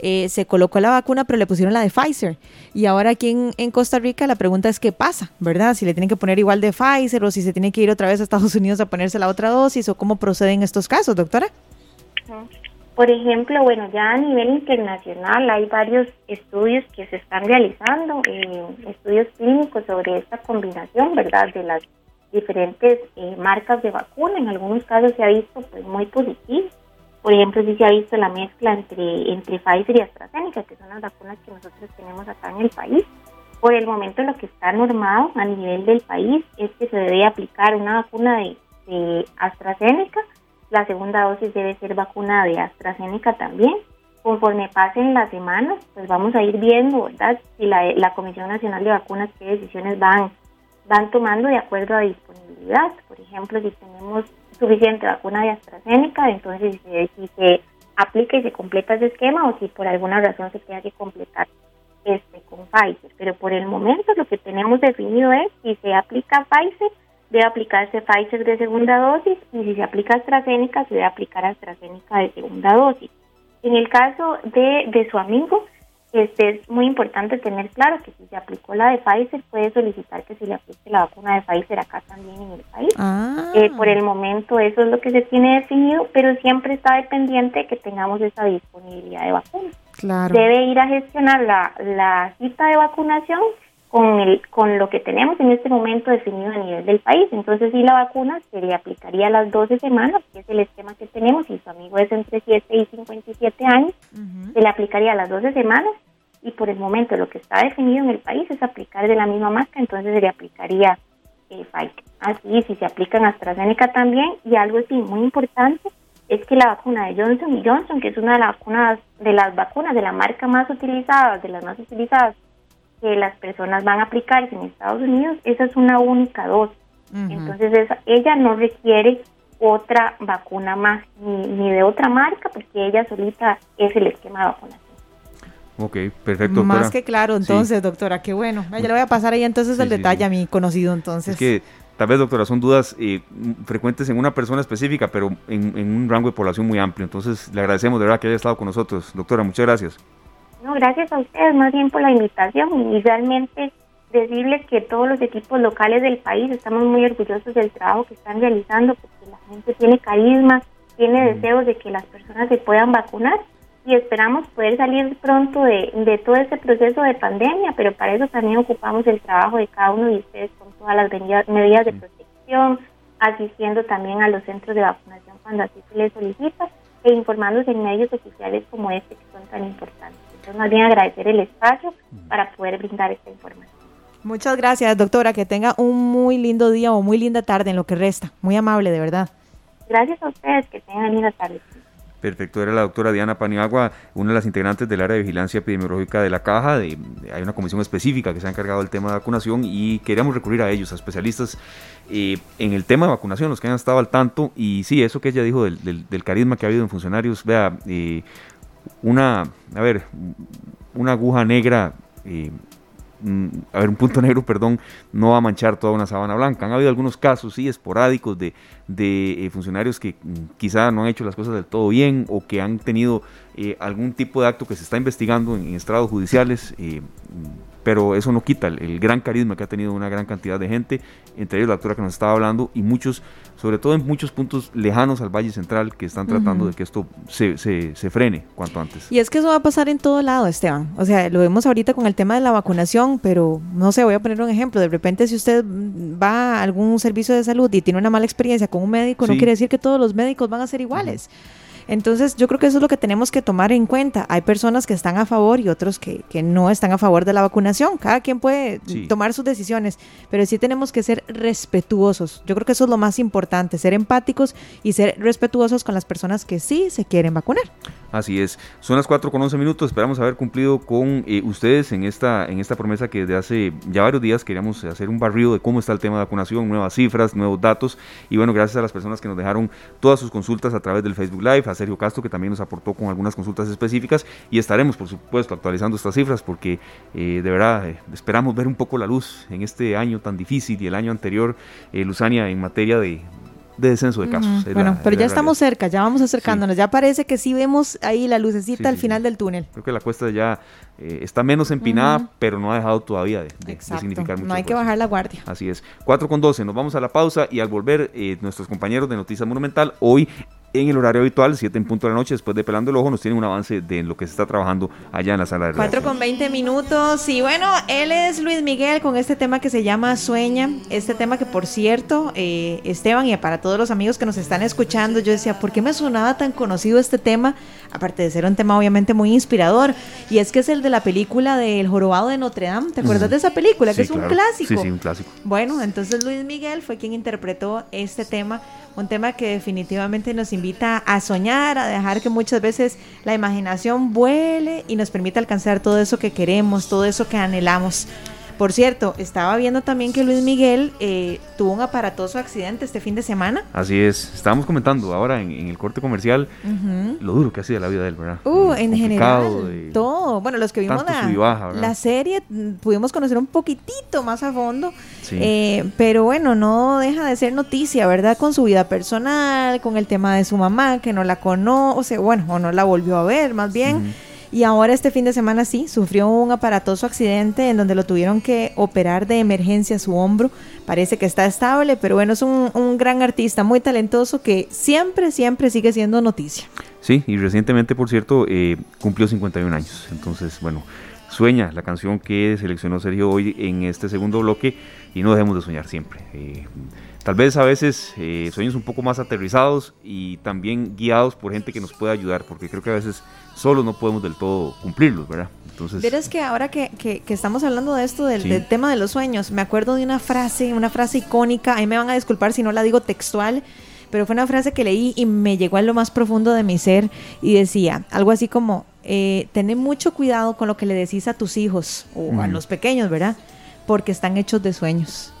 Eh, se colocó la vacuna, pero le pusieron la de Pfizer. Y ahora aquí en, Costa Rica la pregunta es qué pasa, ¿verdad? Si le tienen que poner igual de Pfizer o si se tiene que ir otra vez a Estados Unidos a ponerse la otra dosis o cómo proceden estos casos, doctora. Por ejemplo, bueno, ya a nivel internacional hay varios estudios que se están realizando, eh, estudios clínicos sobre esta combinación, ¿verdad?, de las diferentes eh, marcas de vacuna. En algunos casos se ha visto pues muy positivo. Por ejemplo, sí se ha visto la mezcla entre, entre Pfizer y AstraZeneca, que son las vacunas que nosotros tenemos acá en el país. Por el momento lo que está normado a nivel del país es que se debe aplicar una vacuna de, de AstraZeneca la segunda dosis debe ser vacuna de AstraZeneca también. Conforme pasen las semanas, pues vamos a ir viendo, ¿verdad? Si la, Comisión Nacional de Vacunas qué decisiones van, van tomando de acuerdo a disponibilidad. Por ejemplo, si tenemos suficiente vacuna de AstraZeneca, entonces si, se aplica y se completa ese esquema o si por alguna razón se tenga que completar este con Pfizer. Pero por el momento lo que tenemos definido es si se aplica Pfizer, debe aplicarse Pfizer de segunda dosis y si se aplica AstraZeneca, se debe aplicar AstraZeneca de segunda dosis. En el caso de, de su amigo, este es muy importante tener claro que si se aplicó la de Pfizer, puede solicitar que se le aplique la vacuna de Pfizer acá también en el país. Ah. Eh, por el momento eso es lo que se tiene definido, pero siempre está dependiente de que tengamos esa disponibilidad de vacunas. Claro. Debe ir a gestionar la, la cita de vacunación con, el, con lo que tenemos en este momento definido a nivel del país. Entonces, si la vacuna se le aplicaría a las 12 semanas, que es el esquema que tenemos, y su amigo es entre 7 y 57 años, se le aplicaría a las 12 semanas, y por el momento lo que está definido en el país es aplicar de la misma marca, entonces se le aplicaría eh, Pfizer. Así, si se aplican AstraZeneca también, y algo así muy importante, es que la vacuna de Johnson Johnson, que es una de las vacunas, de las vacunas de la marca más utilizada, de las más utilizadas que las personas van a aplicarse en Estados Unidos, esa es una única dosis. Entonces ella no requiere otra vacuna más ni, de otra marca porque ella solita es el esquema de vacunación. Ok, perfecto. Más que claro, entonces, doctora, qué bueno. Ya le voy a pasar ahí entonces el detalle a mi conocido entonces. Es que tal vez, doctora, son dudas eh, frecuentes en una persona específica, pero en, en, un rango de población muy amplio. Entonces, le agradecemos de verdad que haya estado con nosotros. Doctora, muchas gracias. No, gracias a ustedes más bien por la invitación y realmente decirles que todos los equipos locales del país estamos muy orgullosos del trabajo que están realizando porque la gente tiene carisma, tiene deseos de que las personas se puedan vacunar y esperamos poder salir pronto de, de todo este proceso de pandemia, pero para eso también ocupamos el trabajo de cada uno de ustedes con todas las medidas de protección, asistiendo también a los centros de vacunación cuando así se les solicita e informándose en medios oficiales como este que son tan importantes. Entonces, más bien agradecer el espacio para poder brindar esta información. Muchas gracias, doctora. Que tenga un muy lindo día o muy linda tarde en lo que resta. Muy amable, de verdad. Gracias a ustedes. Que tengan linda tarde. Perfecto, era la doctora Diana Paniagua, una de las integrantes del área de vigilancia epidemiológica de la caja. De, hay una comisión específica que se ha encargado del tema de vacunación y queríamos recurrir a ellos, a especialistas eh, en el tema de vacunación, los que han estado al tanto. Y sí, eso que ella dijo del, del, carisma que ha habido en funcionarios, vea, eh, una, a ver, una aguja negra. Mm, a ver, un punto negro, perdón, no va a manchar toda una sábana blanca. Han habido algunos casos, sí, esporádicos de, de eh, funcionarios que mm, quizá no han hecho las cosas del todo bien o que han tenido eh, algún tipo de acto que se está investigando en, estrados judiciales. Eh, pero eso no quita el, gran carisma que ha tenido una gran cantidad de gente, entre ellos la doctora que nos estaba hablando y muchos, sobre todo en muchos puntos lejanos al Valle Central, que están tratando de que esto se, se, se, frene cuanto antes. Y es que eso va a pasar en todo lado, Esteban. O sea, lo vemos ahorita con el tema de la vacunación, pero no sé, voy a poner un ejemplo. De repente, si usted va a algún servicio de salud y tiene una mala experiencia con un médico, no quiere decir que todos los médicos van a ser iguales. Entonces, yo creo que eso es lo que tenemos que tomar en cuenta. Hay personas que están a favor y otros que, que no están a favor de la vacunación. Cada quien puede tomar sus decisiones, pero sí tenemos que ser respetuosos. Yo creo que eso es lo más importante, ser empáticos y ser respetuosos con las personas que sí se quieren vacunar. Así es. Son las 4 con 11 minutos. Esperamos haber cumplido con eh, ustedes en esta, en esta promesa que desde hace ya varios días queríamos hacer un barrido de cómo está el tema de vacunación, nuevas cifras, nuevos datos. Y bueno, gracias a las personas que nos dejaron todas sus consultas a través del Facebook Live, Sergio Castro, que también nos aportó con algunas consultas específicas, y estaremos, por supuesto, actualizando estas cifras, porque eh, de verdad eh, esperamos ver un poco la luz en este año tan difícil y el año anterior, eh, Luzania, en materia de, descenso de casos. bueno, pero ya estamos cerca, ya vamos acercándonos, ya parece que sí vemos ahí la lucecita al final del túnel. Creo que la cuesta ya está menos empinada, pero no ha dejado todavía de, significar mucho. No hay que bajar la guardia. Así es. 4 con 12, nos vamos a la pausa y al volver nuestros compañeros de Noticias Monumental, hoy en el horario habitual, 7 en punto de la noche, después de Pelando el Ojo, nos tienen un avance de lo que se está trabajando allá en la sala de 4 con 20 minutos. Y bueno, él es Luis Miguel con este tema que se llama Sueña. Este tema que, por cierto, eh, Esteban, y para todos los amigos que nos están escuchando, yo decía, ¿por qué me sonaba tan conocido este tema? Aparte de ser un tema obviamente muy inspirador. Y es que es el de la película del Jorobado de Notre Dame. ¿Te acuerdas de esa película? que es un clásico. Sí, sí, un clásico. Bueno, entonces Luis Miguel fue quien interpretó este tema un tema que definitivamente nos invita a soñar, a dejar que muchas veces la imaginación vuele y nos permita alcanzar todo eso que queremos, todo eso que anhelamos. Por cierto, estaba viendo también que Luis Miguel eh, tuvo un aparatoso accidente este fin de semana. Así es, estábamos comentando ahora en, el corte comercial lo duro que ha sido la vida de él, ¿verdad? Uh, en general, todo. Bueno, los que vimos la, la, serie mm, pudimos conocer un poquitito más a fondo, eh, pero bueno, no deja de ser noticia, ¿verdad? Con su vida personal, con el tema de su mamá, que no la conoce, bueno, o no la volvió a ver, más bien. Y ahora este fin de semana sí, sufrió un aparatoso accidente en donde lo tuvieron que operar de emergencia su hombro. Parece que está estable, pero bueno, es un, gran artista, muy talentoso que siempre, siempre sigue siendo noticia. Sí, y recientemente, por cierto, eh, cumplió 51 años. Entonces, bueno, Sueña, la canción que seleccionó Sergio hoy en este segundo bloque, y no dejemos de soñar siempre. Eh, tal vez a veces eh, sueños un poco más aterrizados y también guiados por gente que nos pueda ayudar, porque creo que a veces solo no podemos del todo cumplirlos, ¿verdad? Entonces... Verás que ahora que, que, estamos hablando de esto, del, tema de los sueños, me acuerdo de una frase, una frase icónica, ahí me van a disculpar si no la digo textual, pero fue una frase que leí y me llegó a lo más profundo de mi ser y decía algo así como, eh, mucho cuidado con lo que le decís a tus hijos o a los pequeños, ¿verdad? Porque están hechos de sueños.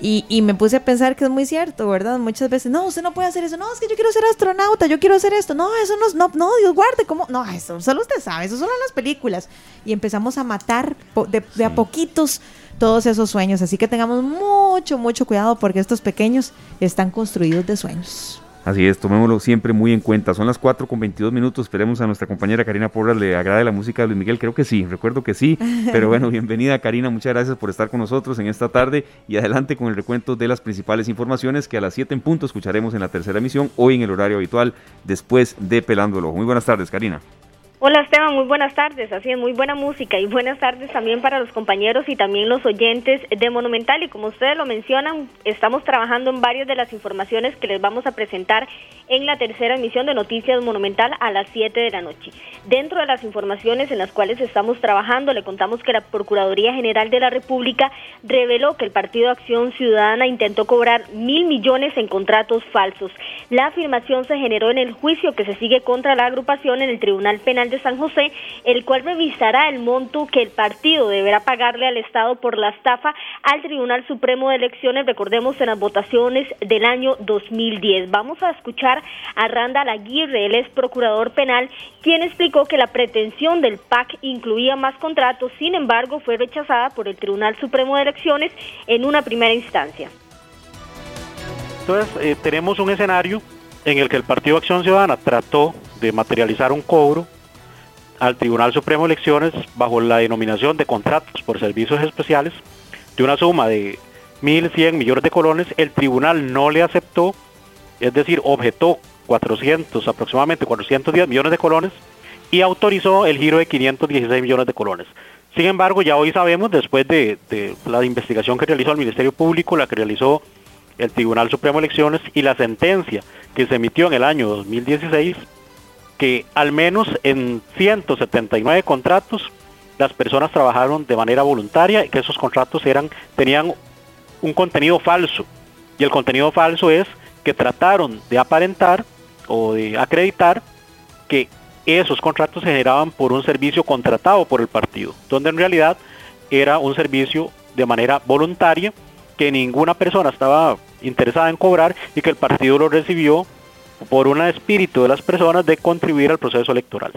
Y, me puse a pensar que es muy cierto, ¿verdad? Muchas veces, no, usted no puede hacer eso, no, es que yo quiero ser astronauta, yo quiero hacer esto, no, eso no, no, no, Dios guarde, ¿cómo? No, eso solo usted sabe, eso solo en las películas. Y empezamos a matar de, a poquitos todos esos sueños, así que tengamos mucho, mucho cuidado porque estos pequeños están construidos de sueños. Así es, tomémoslo siempre muy en cuenta. Son las 4 con 22 minutos. Esperemos a nuestra compañera Karina Porras le agrade la música de Luis Miguel. Creo que sí, recuerdo que sí. Pero bueno, bienvenida Karina. Muchas gracias por estar con nosotros en esta tarde. Y adelante con el recuento de las principales informaciones que a las 7 en punto escucharemos en la tercera emisión, hoy en el horario habitual, después de Pelando el Ojo. Muy buenas tardes, Karina. Hola Esteban, muy buenas tardes. Así es, muy buena música y buenas tardes también para los compañeros y también los oyentes de Monumental. Y como ustedes lo mencionan, estamos trabajando en varias de las informaciones que les vamos a presentar en la tercera emisión de Noticias Monumental a las 7 de la noche. Dentro de las informaciones en las cuales estamos trabajando, le contamos que la Procuraduría General de la República reveló que el Partido Acción Ciudadana intentó cobrar mil millones en contratos falsos. La afirmación se generó en el juicio que se sigue contra la agrupación en el Tribunal Penal De San José, el cual revisará el monto que el partido deberá pagarle al Estado por la estafa al Tribunal Supremo de Elecciones, recordemos en las votaciones del año 2010. Vamos a escuchar a Randall Aguirre, él es procurador penal, quien explicó que la pretensión del PAC incluía más contratos, sin embargo fue rechazada por el Tribunal Supremo de Elecciones en una primera instancia. Entonces, eh, tenemos un escenario en el que el Partido Acción Ciudadana trató de materializar un cobro al Tribunal Supremo de Elecciones bajo la denominación de contratos por servicios especiales de una suma de 1.100 millones de colones, el tribunal no le aceptó, es decir, objetó 400, aproximadamente 410 millones de colones y autorizó el giro de 516 millones de colones. Sin embargo, ya hoy sabemos, después de, la investigación que realizó el Ministerio Público, la que realizó el Tribunal Supremo de Elecciones y la sentencia que se emitió en el año 2016, que al menos en 179 contratos las personas trabajaron de manera voluntaria y que esos contratos eran tenían un contenido falso. Y el contenido falso es que trataron de aparentar o de acreditar que esos contratos se generaban por un servicio contratado por el partido, donde en realidad era un servicio de manera voluntaria que ninguna persona estaba interesada en cobrar y que el partido lo recibió por un espíritu de las personas de contribuir al proceso electoral.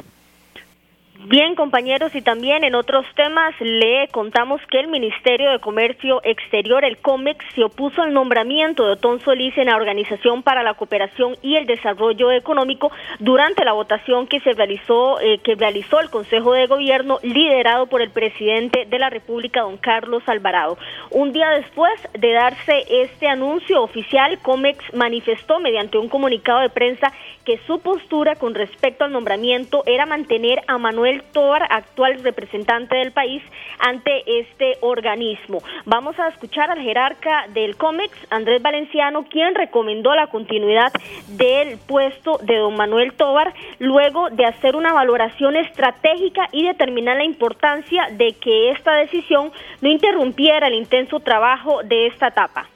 Bien, compañeros, y también en otros temas le contamos que el Ministerio de Comercio Exterior, el COMEX, se opuso al nombramiento de Otón Solís en la Organización para la Cooperación y el Desarrollo Económico durante la votación que se realizó, eh, que realizó el Consejo de Gobierno liderado por el presidente de la República, don Carlos Alvarado. Un día después de darse este anuncio oficial, COMEX manifestó mediante un comunicado de prensa que su postura con respecto al nombramiento era mantener a Manuel Tobar, actual representante del país, ante este organismo. Vamos a escuchar al jerarca del COMEX, Andrés Valenciano, quien recomendó la continuidad del puesto de don Manuel Tobar, luego de hacer una valoración estratégica y determinar la importancia de que esta decisión no interrumpiera el intenso trabajo de esta etapa.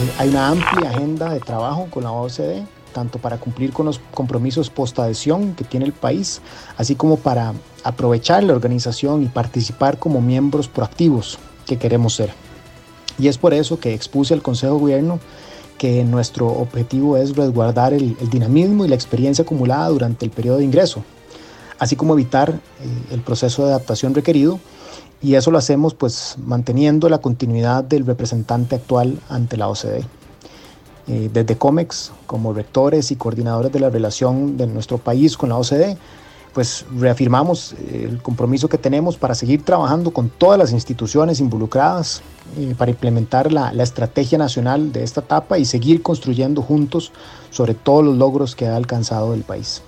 Eh, hay una amplia agenda de trabajo con la OCDE, tanto para cumplir con los compromisos post-adhesión que tiene el país, así como para aprovechar la organización y participar como miembros proactivos que queremos ser. Y es por eso que expuse al Consejo de Gobierno que nuestro objetivo es resguardar el, dinamismo y la experiencia acumulada durante el periodo de ingreso, así como evitar eh, el proceso de adaptación requerido y eso lo hacemos pues manteniendo la continuidad del representante actual ante la OCDE. Eh, desde COMEX, como rectores y coordinadores de la relación de nuestro país con la OCDE, pues reafirmamos eh, el compromiso que tenemos para seguir trabajando con todas las instituciones involucradas eh, para implementar la, la, estrategia nacional de esta etapa y seguir construyendo juntos sobre todos los logros que ha alcanzado el país.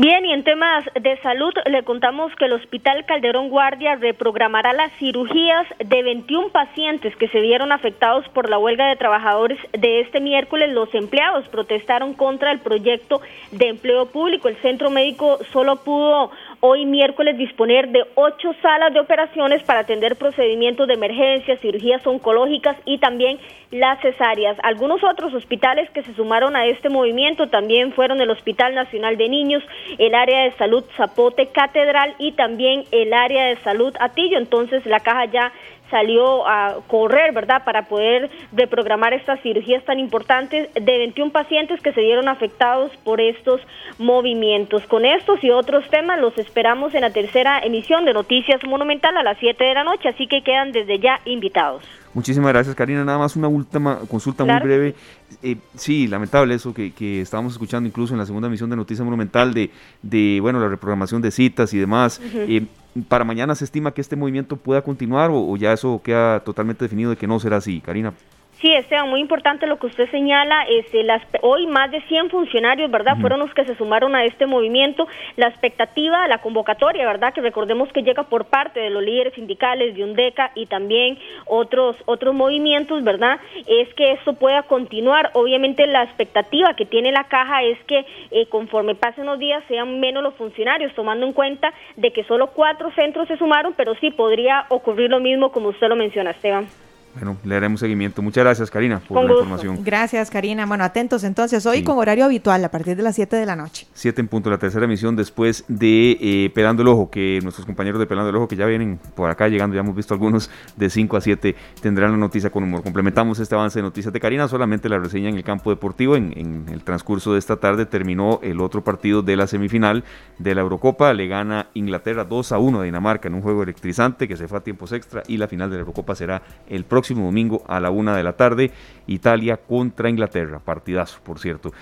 Bien, y en temas de salud le contamos que el Hospital Calderón Guardia reprogramará las cirugías de 21 pacientes que se vieron afectados por la huelga de trabajadores de este miércoles. Los empleados protestaron contra el proyecto de empleo público. El centro médico solo pudo hoy miércoles disponer de ocho salas de operaciones para atender procedimientos de emergencia, cirugías oncológicas y también las cesáreas. Algunos otros hospitales que se sumaron a este movimiento también fueron el Hospital Nacional de Niños, el área de salud Zapote Catedral y también el área de salud Atillo. Entonces la caja ya salió a correr, ¿verdad?, para poder reprogramar estas cirugías tan importantes de 21 pacientes que se vieron afectados por estos movimientos. Con estos y otros temas los esperamos en la tercera emisión de Noticias Monumental a las 7 de la noche, así que quedan desde ya invitados. Muchísimas gracias, Karina. Nada más una última consulta muy breve. Eh, sí, lamentable eso que, que, estábamos escuchando incluso en la segunda emisión de Noticias Monumental de, de bueno, la reprogramación de citas y demás. Eh, ¿Para mañana se estima que este movimiento pueda continuar o, ya eso queda totalmente definido de que no será así, Karina? Sí, Esteban, muy importante lo que usted señala. Este, las, hoy más de 100 funcionarios, ¿verdad? Fueron los que se sumaron a este movimiento. La expectativa, la convocatoria, ¿verdad? Que recordemos que llega por parte de los líderes sindicales de UNDECA y también otros, otros movimientos, ¿verdad? Es que esto pueda continuar. Obviamente la expectativa que tiene la caja es que eh, conforme pasen los días sean menos los funcionarios, tomando en cuenta de que solo cuatro centros se sumaron, pero sí podría ocurrir lo mismo como usted lo menciona, Esteban. Bueno, le haremos seguimiento. Muchas gracias, Karina, por la información. Gracias, Karina. Bueno, atentos entonces, hoy con horario habitual a partir de las 7 de la noche. 7 en punto, la tercera emisión después de eh, Pelando el Ojo, que nuestros compañeros de Pelando el Ojo, que ya vienen por acá llegando, ya hemos visto algunos, de 5 a 7, tendrán la noticia con humor. Complementamos este avance de noticias de Karina, solamente la reseña en el campo deportivo. En, en el transcurso de esta tarde terminó el otro partido de la semifinal de la Eurocopa. Le gana Inglaterra 2 a 1 a Dinamarca en un juego electrizante que se fue a tiempos extra y la final de la Eurocopa será el próximo domingo a la una de la tarde. Italia contra Inglaterra, partidazo, por cierto.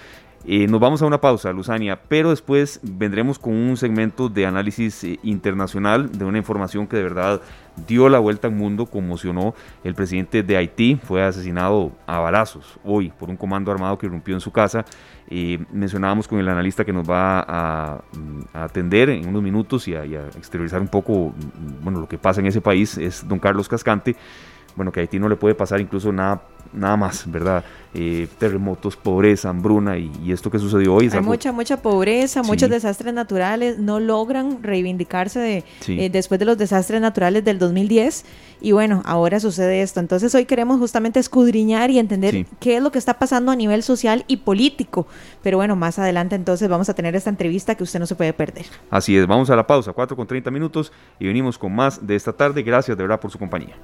Eh, nos vamos a una pausa, Luzania, pero después vendremos con un segmento de análisis eh, internacional de una información que de verdad dio la vuelta al mundo, conmocionó. El presidente de Haití fue asesinado a balazos hoy por un comando armado que irrumpió en su casa. Eh, mencionábamos con el analista que nos va a, atender en unos minutos y a, y exteriorizar un poco bueno, lo que pasa en ese país, es don Carlos Cascante bueno, que a Haití no le puede pasar incluso nada, nada más, ¿verdad? Eh, terremotos, pobreza, hambruna y, esto que sucedió hoy. Hay mucha, mucha pobreza, muchos desastres naturales, no logran reivindicarse de, eh, después de los desastres naturales del 2010 y bueno, ahora sucede esto. Entonces hoy queremos justamente escudriñar y entender qué es lo que está pasando a nivel social y político. Pero bueno, más adelante entonces vamos a tener esta entrevista que usted no se puede perder. Así es, vamos a la pausa, 4 con 30 minutos y venimos con más de esta tarde. Gracias de verdad por su compañía.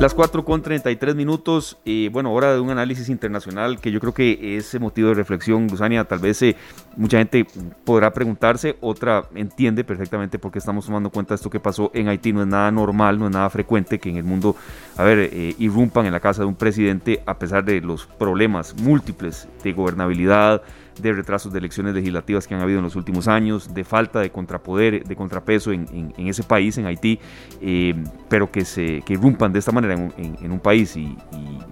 Las 4 con 33 minutos, bueno, hora de un análisis internacional que yo creo que es motivo de reflexión, Gusania, tal vez eh, mucha gente podrá preguntarse, otra entiende perfectamente por qué estamos tomando cuenta de esto que pasó en Haití, no es nada normal, no es nada frecuente que en el mundo, a ver, eh, irrumpan en la casa de un presidente a pesar de los problemas múltiples de gobernabilidad, de retrasos de elecciones legislativas que han habido en los últimos años, de falta de contrapoder, de contrapeso en, ese país, en Haití, eh, pero que se que irrumpan de esta manera en, un país y,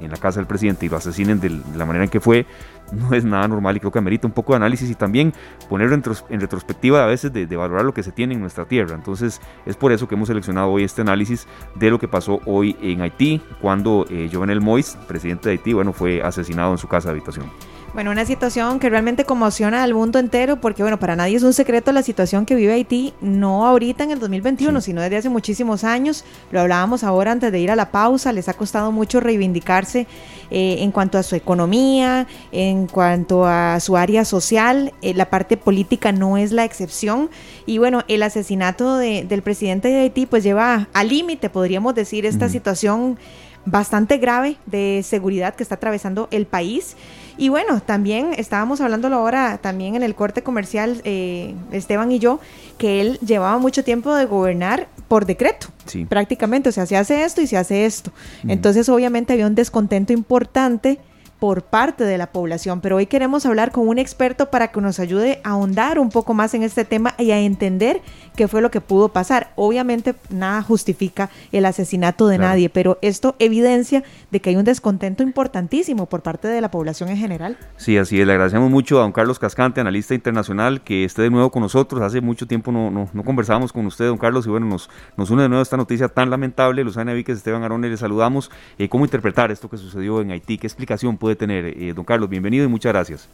en la casa del presidente y lo asesinen de, la manera en que fue, no es nada normal y creo que amerita un poco de análisis y también ponerlo en, retrospectiva a veces de, valorar lo que se tiene en nuestra tierra. Entonces es por eso que hemos seleccionado hoy este análisis de lo que pasó hoy en Haití, cuando eh, Jovenel Moïse, presidente de Haití, bueno, fue asesinado en su casa de habitación. Bueno, una situación que realmente conmociona al mundo entero porque, bueno, para nadie es un secreto la situación que vive Haití, no ahorita en el 2021, sino desde hace muchísimos años. Lo hablábamos ahora antes de ir a la pausa, les ha costado mucho reivindicarse eh, en cuanto a su economía, en cuanto a su área social. Eh, la parte política no es la excepción. Y bueno, el asesinato del presidente de Haití pues lleva al límite, podríamos decir, esta situación bastante grave de seguridad que está atravesando el país. Y bueno, también estábamos hablándolo ahora también en el corte comercial, eh, Esteban y yo, que él llevaba mucho tiempo de gobernar por decreto, prácticamente. O sea, se hace esto y se hace esto. Entonces, obviamente había un descontento importante por parte de la población, pero hoy queremos hablar con un experto para que nos ayude a ahondar un poco más en este tema y a entender qué fue lo que pudo pasar. Obviamente nada justifica el asesinato de nadie, pero esto evidencia de que hay un descontento importantísimo por parte de la población en general. Sí, así es. Le agradecemos mucho a don Carlos Cascante, analista internacional, que esté de nuevo con nosotros. Hace mucho tiempo no, no, no conversábamos con usted, don Carlos, y bueno, nos, nos une de nuevo esta noticia tan lamentable. Luzana Víquez, Esteban Arone, le saludamos. Eh, ¿Cómo interpretar esto que sucedió en Haití? ¿Qué explicación puede tener. Eh, don Carlos, bienvenido y muchas gracias.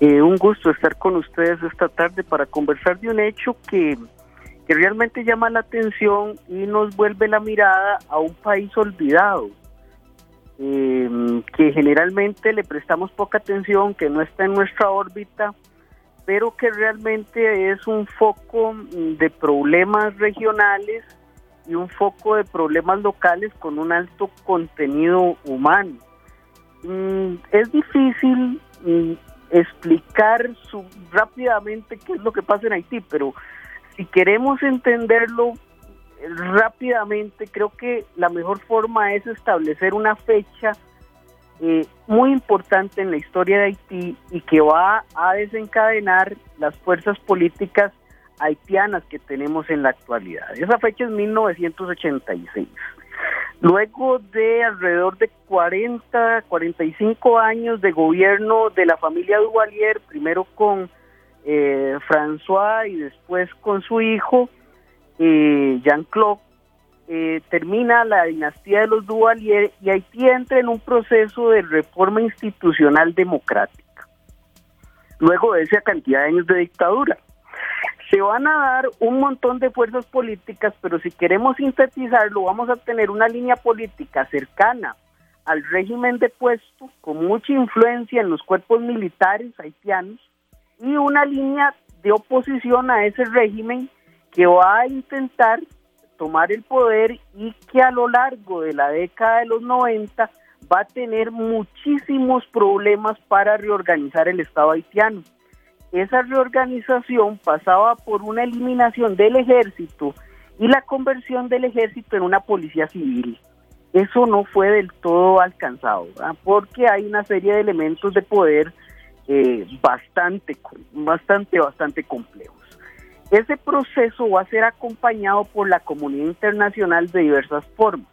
Eh, un gusto estar con ustedes esta tarde para conversar de un hecho que, que realmente llama la atención y nos vuelve la mirada a un país olvidado, em, que generalmente le prestamos poca atención, que no está en nuestra órbita, pero que realmente es un foco de problemas regionales y un foco de problemas locales con un alto contenido humano. Mm, es difícil mm, explicar su, rápidamente qué es lo que pasa en Haití, pero si queremos entenderlo eh, rápidamente, creo que la mejor forma es establecer una fecha eh, muy importante en la historia de Haití y que va a desencadenar las fuerzas políticas haitianas que tenemos en la actualidad. Esa fecha es 1986. Luego de alrededor de 40, 45 años de gobierno de la familia Duvalier, primero con eh, François y después con su hijo, eh, Jean-Claude, eh, termina la dinastía de los Duvalier y Haití entra en un proceso de reforma institucional democrática. Luego de esa cantidad de años de dictadura. Se van a dar un montón de fuerzas políticas, pero si queremos sintetizarlo, vamos a tener una línea política cercana al régimen depuesto, con mucha influencia en los cuerpos militares haitianos, y una línea de oposición a ese régimen que va a intentar tomar el poder y que a lo largo de la década de los 90 va a tener muchísimos problemas para reorganizar el Estado haitiano. Esa reorganización pasaba por una eliminación del ejército y la conversión del ejército en una policía civil. Eso no fue del todo alcanzado, porque hay una serie de elementos de poder eh, bastante, bastante, bastante complejos. Ese proceso va a ser acompañado por la comunidad internacional de diversas formas.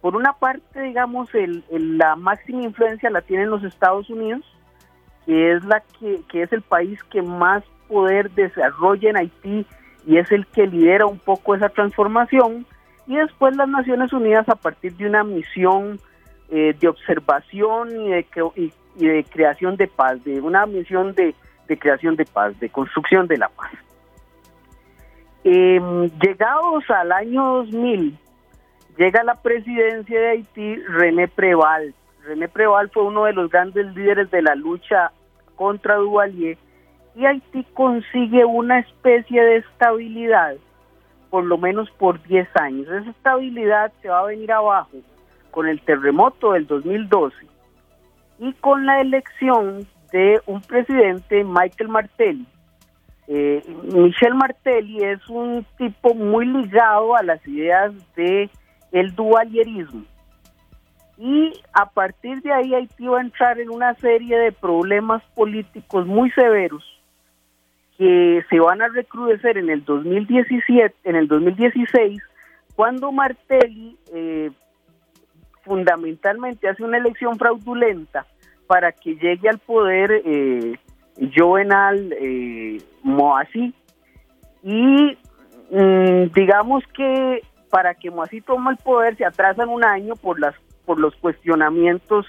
Por una parte, digamos, la máxima influencia la tienen los Estados Unidos, que es, la que, que es el país que más poder desarrolla en Haití y es el que lidera un poco esa transformación. Y después las Naciones Unidas a partir de una misión eh, de observación y de, de creación de paz, de una misión de, creación de paz, de construcción de la paz. Em, llegados al año 2000, llega la presidencia de Haití René Preval. René Preval fue uno de los grandes líderes de la lucha contra Duvalier y Haití consigue una especie de estabilidad, por lo menos por 10 años. Esa estabilidad se va a venir abajo con el terremoto del 2012 y con la elección de un presidente, Michael Martelly. Eh, Michel Martelly es un tipo muy ligado a las ideas de dualierismo. Y a partir de ahí Haití va a entrar en una serie de problemas políticos muy severos que se van a recrudecer en el 2017, en el 2016, cuando Martelli eh, fundamentalmente hace una elección fraudulenta para que llegue al poder eh, Jovenal eh, y mm, digamos que para que Moasí tome el poder se atrasan un año por las por los cuestionamientos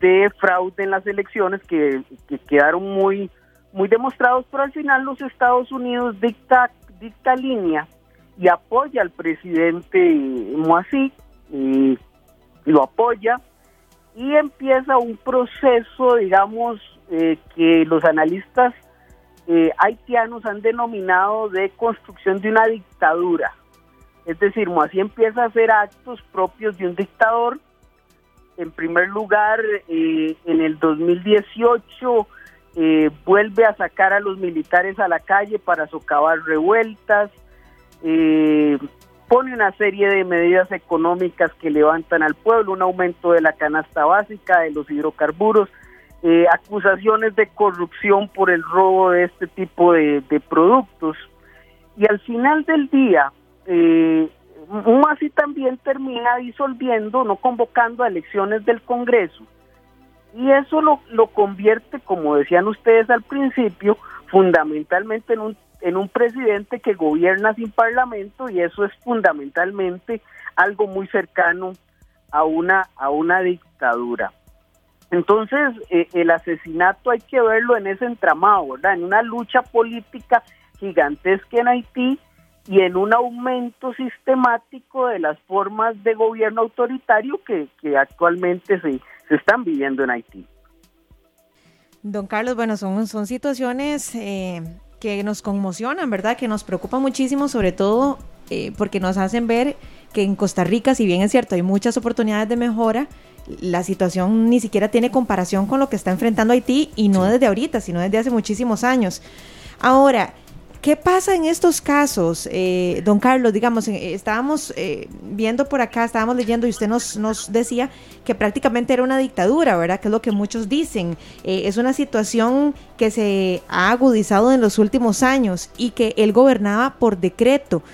de fraude en las elecciones que, quedaron muy muy demostrados, pero al final los Estados Unidos dicta dicta línea y apoya al presidente Moasí y, lo apoya y empieza un proceso, digamos, eh, que los analistas eh, haitianos han denominado de construcción de una dictadura. Es decir, Moasí empieza a hacer actos propios de un dictador. En primer lugar, eh, en el 2018 eh, vuelve a sacar a los militares a la calle para socavar revueltas, eh, pone una serie de medidas económicas que levantan al pueblo, un aumento de la canasta básica, de los hidrocarburos, acusaciones de corrupción por el robo de este tipo de productos. Y al final del día, eh, así también termina disolviendo, no convocando a elecciones del Congreso. Y eso lo, lo convierte, como decían ustedes al principio, fundamentalmente en un, en un presidente que gobierna sin parlamento y eso es fundamentalmente algo muy cercano a una, a una dictadura. Entonces, eh, el asesinato hay que verlo en ese entramado, ¿verdad? En una lucha política gigantesca en Haití y en un aumento sistemático de las formas de gobierno autoritario que, actualmente se, se, están viviendo en Haití. Don Carlos, bueno, son, son situaciones eh, que nos conmocionan, ¿verdad? Que nos preocupan muchísimo, sobre todo eh, porque nos hacen ver que en Costa Rica, si bien es cierto, hay muchas oportunidades de mejora, la situación ni siquiera tiene comparación con lo que está enfrentando Haití y no desde ahorita, sino desde hace muchísimos años. Ahora, ¿Qué pasa en estos casos, eh, don Carlos? Digamos, eh, estábamos eh, viendo por acá, estábamos leyendo y usted nos, nos decía que prácticamente era una dictadura, ¿verdad? Que es lo que muchos dicen. es una situación que se ha agudizado en los últimos años y que él gobernaba por decreto.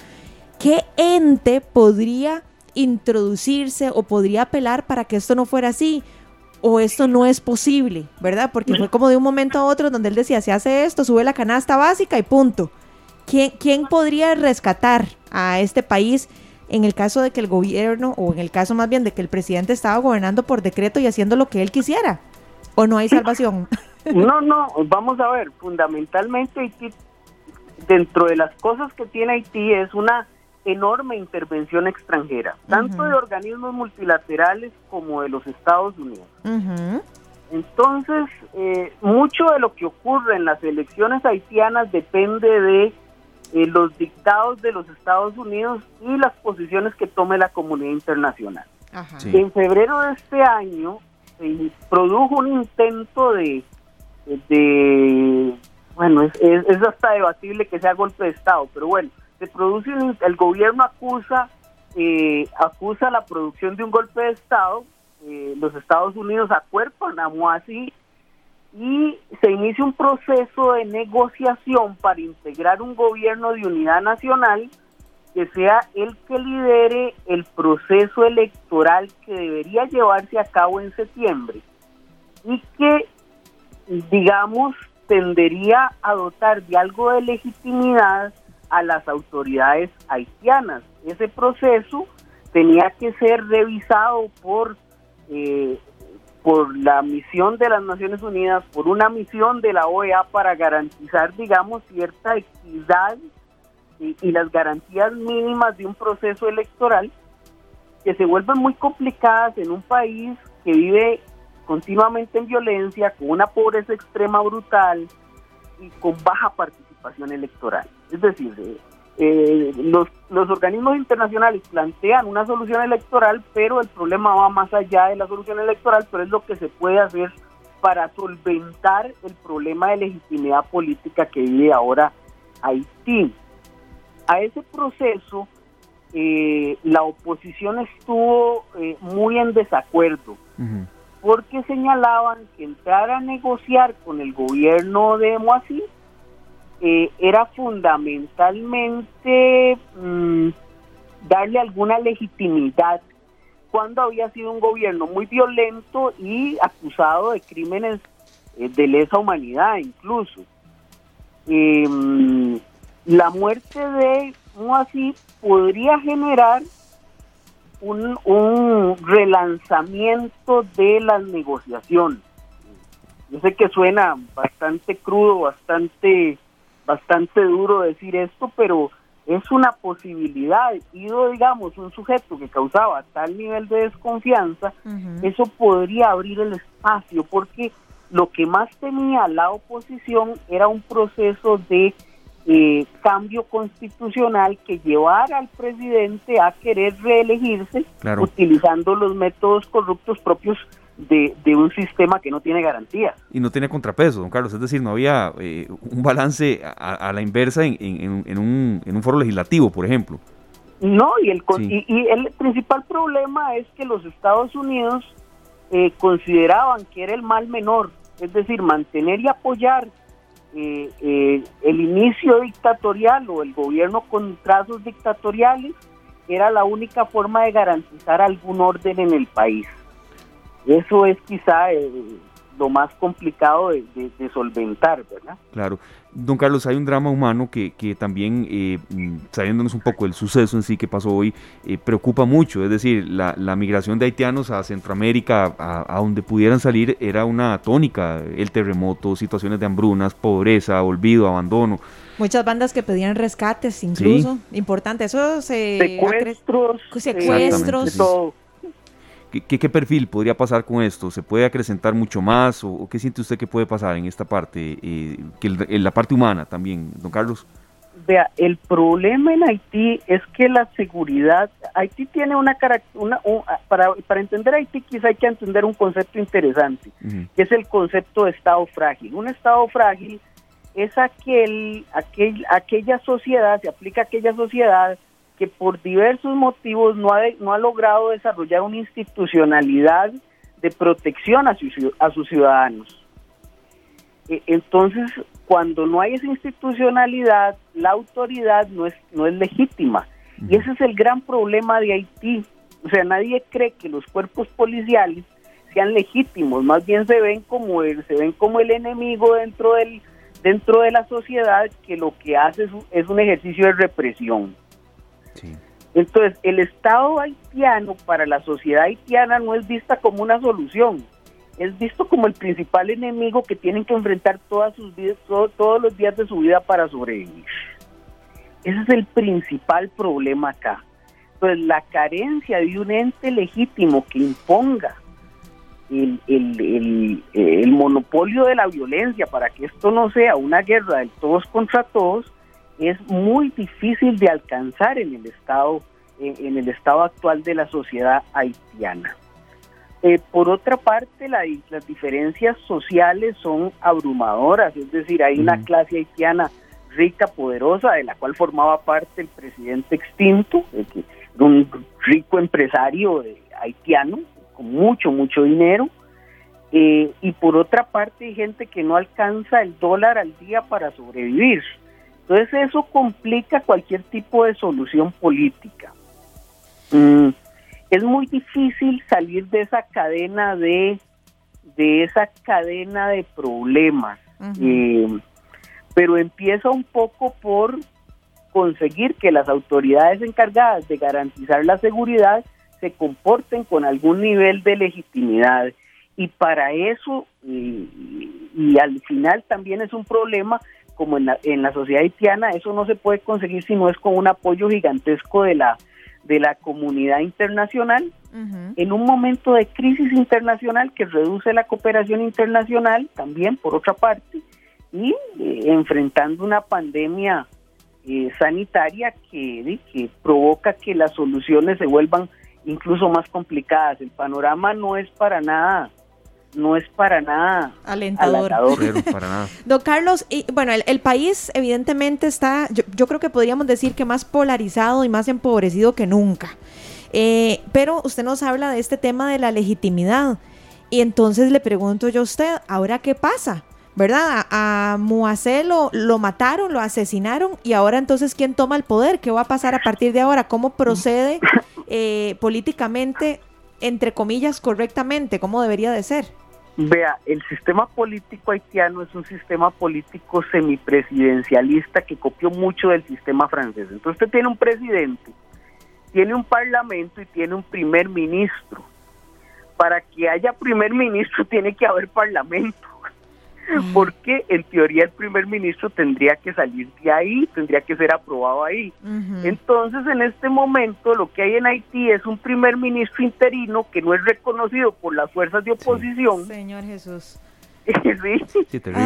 ¿Qué ente podría introducirse o podría apelar para que esto no fuera así? O esto no es posible, ¿verdad? Porque fue como de un momento a otro donde él decía, se hace esto, sube la canasta básica y punto. ¿Quién, ¿Quién podría rescatar a este país en el caso de que el gobierno, o en el caso más bien de que el presidente estaba gobernando por decreto y haciendo lo que él quisiera? ¿O no hay salvación? No, no, vamos a ver, fundamentalmente dentro de las cosas que tiene Haití es una enorme intervención extranjera, tanto de organismos multilaterales como de los Estados Unidos. Entonces, eh, mucho de lo que ocurre en las elecciones haitianas depende de eh, los dictados de los Estados Unidos y las posiciones que tome la comunidad internacional. En febrero de este año se produjo un intento de, de bueno, es, es, hasta debatible que sea golpe de Estado, pero bueno, se produce el gobierno acusa eh, acusa la producción de un golpe de Estado eh, los Estados Unidos acuerpan a Moasi y se inicia un proceso de negociación para integrar un gobierno de unidad nacional que sea el que lidere el proceso electoral que debería llevarse a cabo en septiembre y que, digamos, tendería a dotar de algo de legitimidad a las autoridades haitianas. Ese proceso tenía que ser revisado por eh, por la misión de las Naciones Unidas, por una misión de la OEA para garantizar, digamos, cierta equidad y, las garantías mínimas de un proceso electoral que se vuelven muy complicadas en un país que vive continuamente en violencia, con una pobreza extrema brutal y con baja participación electoral. Es decir, eh, los, los organismos internacionales plantean una solución electoral, pero el problema va más allá de la solución electoral, pero es lo que se puede hacer para solventar el problema de legitimidad política que vive ahora Haití. A ese proceso eh, la oposición estuvo eh, muy en desacuerdo, porque señalaban que entrar a negociar con el gobierno de Moasí eh, era fundamentalmente mm, darle alguna legitimidad cuando había sido un gobierno muy violento y acusado de crímenes eh, de lesa humanidad incluso. Em, la muerte de Moasí podría generar un, un relanzamiento de las negociaciones. Yo sé que suena bastante crudo, bastante bastante duro decir esto, pero es una posibilidad. Y digamos, un sujeto que causaba tal nivel de desconfianza, eso podría abrir el espacio, porque lo que más temía la oposición era un proceso de eh, cambio constitucional que llevara al presidente a querer reelegirse utilizando los métodos corruptos propios de, un sistema que no tiene garantías. Y no tiene contrapeso, don Carlos, es decir, no había eh, un balance a, la inversa en, en, un, en un foro legislativo, por ejemplo. No, y el, y, el principal problema es que los Estados Unidos eh, consideraban que era el mal menor, es decir, mantener y apoyar eh, el inicio dictatorial o el gobierno con trazos dictatoriales era la única forma de garantizar algún orden en el país. Eso es quizá eh, lo más complicado de, solventar, ¿verdad? Claro. Don Carlos, hay un drama humano que, que también, eh, mm, sabiéndonos un poco del suceso en sí que pasó hoy, eh, preocupa mucho. Es decir, la, migración de haitianos a Centroamérica, a, donde pudieran salir, era una tónica. El terremoto, situaciones de hambrunas, pobreza, olvido, abandono. Muchas bandas que pedían rescates, incluso. Importante. Eso se. Secuestros. Secuestros. Todo ¿Qué, perfil podría pasar con esto? ¿Se puede acrecentar mucho más? ¿O, qué siente usted que puede pasar en esta parte, eh, que en la parte humana también, don Carlos? Vea, el problema en Haití es que la seguridad, Haití tiene una, una para, para entender Haití quizá hay que entender un concepto interesante, que es el concepto de Estado frágil. Un Estado frágil es aquel, aquel, aquella sociedad, se aplica a aquella sociedad que por diversos motivos no ha, no ha logrado desarrollar una institucionalidad de protección a, a sus ciudadanos. E, entonces, cuando no hay esa institucionalidad, la autoridad no es, no es legítima. Y ese es el gran problema de Haití. O sea, nadie cree que los cuerpos policiales sean legítimos, más bien se ven como el, se ven como el enemigo dentro del dentro de la sociedad que lo que hace es un ejercicio de represión. Entonces, el Estado haitiano para la sociedad haitiana no es vista como una solución, es visto como el principal enemigo que tienen que enfrentar todas sus vidas, todos los días de su vida para sobrevivir. Ese es el principal problema acá. Pues la carencia de un ente legítimo que imponga el, monopolio de la violencia para que esto no sea una guerra de todos contra todos es muy difícil de alcanzar en el estado en el estado actual de la sociedad haitiana. Eh, por otra parte, las diferencias sociales son abrumadoras, es decir, hay una clase haitiana rica, poderosa, de la cual formaba parte el presidente extinto, un rico empresario haitiano, con mucho, mucho dinero, eh, y por otra parte hay gente que no alcanza el dólar al día para sobrevivir. Entonces eso complica cualquier tipo de solución política. Mm, es muy difícil salir de esa cadena de, de esa cadena de problemas, eh, pero empieza un poco por conseguir que las autoridades encargadas de garantizar la seguridad se comporten con algún nivel de legitimidad. Y para eso, y, y al final también es un problema, como en la, en la sociedad haitiana, eso no se puede conseguir si no es con un apoyo gigantesco de la, de la comunidad internacional en un momento de crisis internacional que reduce la cooperación internacional también por otra parte y eh, enfrentando una pandemia eh, sanitaria que, que provoca que las soluciones se vuelvan incluso más complicadas. El panorama no es para nada no es para nada alentador. Don Carlos, y, bueno, el, país evidentemente está, yo, creo que podríamos decir que más polarizado y más empobrecido que nunca. Eh, pero usted nos habla de este tema de la legitimidad. Y entonces le pregunto yo a usted, ¿ahora qué pasa? ¿Verdad? A, a lo, mataron, lo asesinaron y ahora entonces ¿quién toma el poder? ¿Qué va a pasar a partir de ahora? ¿Cómo procede eh, políticamente entre comillas, correctamente, como debería de ser? Vea, el sistema político haitiano es un sistema político semipresidencialista que copió mucho del sistema francés. Entonces usted tiene un presidente, tiene un parlamento y tiene un primer ministro. Para que haya primer ministro tiene que haber parlamento porque en teoría el primer ministro tendría que salir de ahí, tendría que ser aprobado ahí. Entonces, en este momento, lo que hay en Haití es un primer ministro interino que no es reconocido por las fuerzas de oposición. Señor Jesús.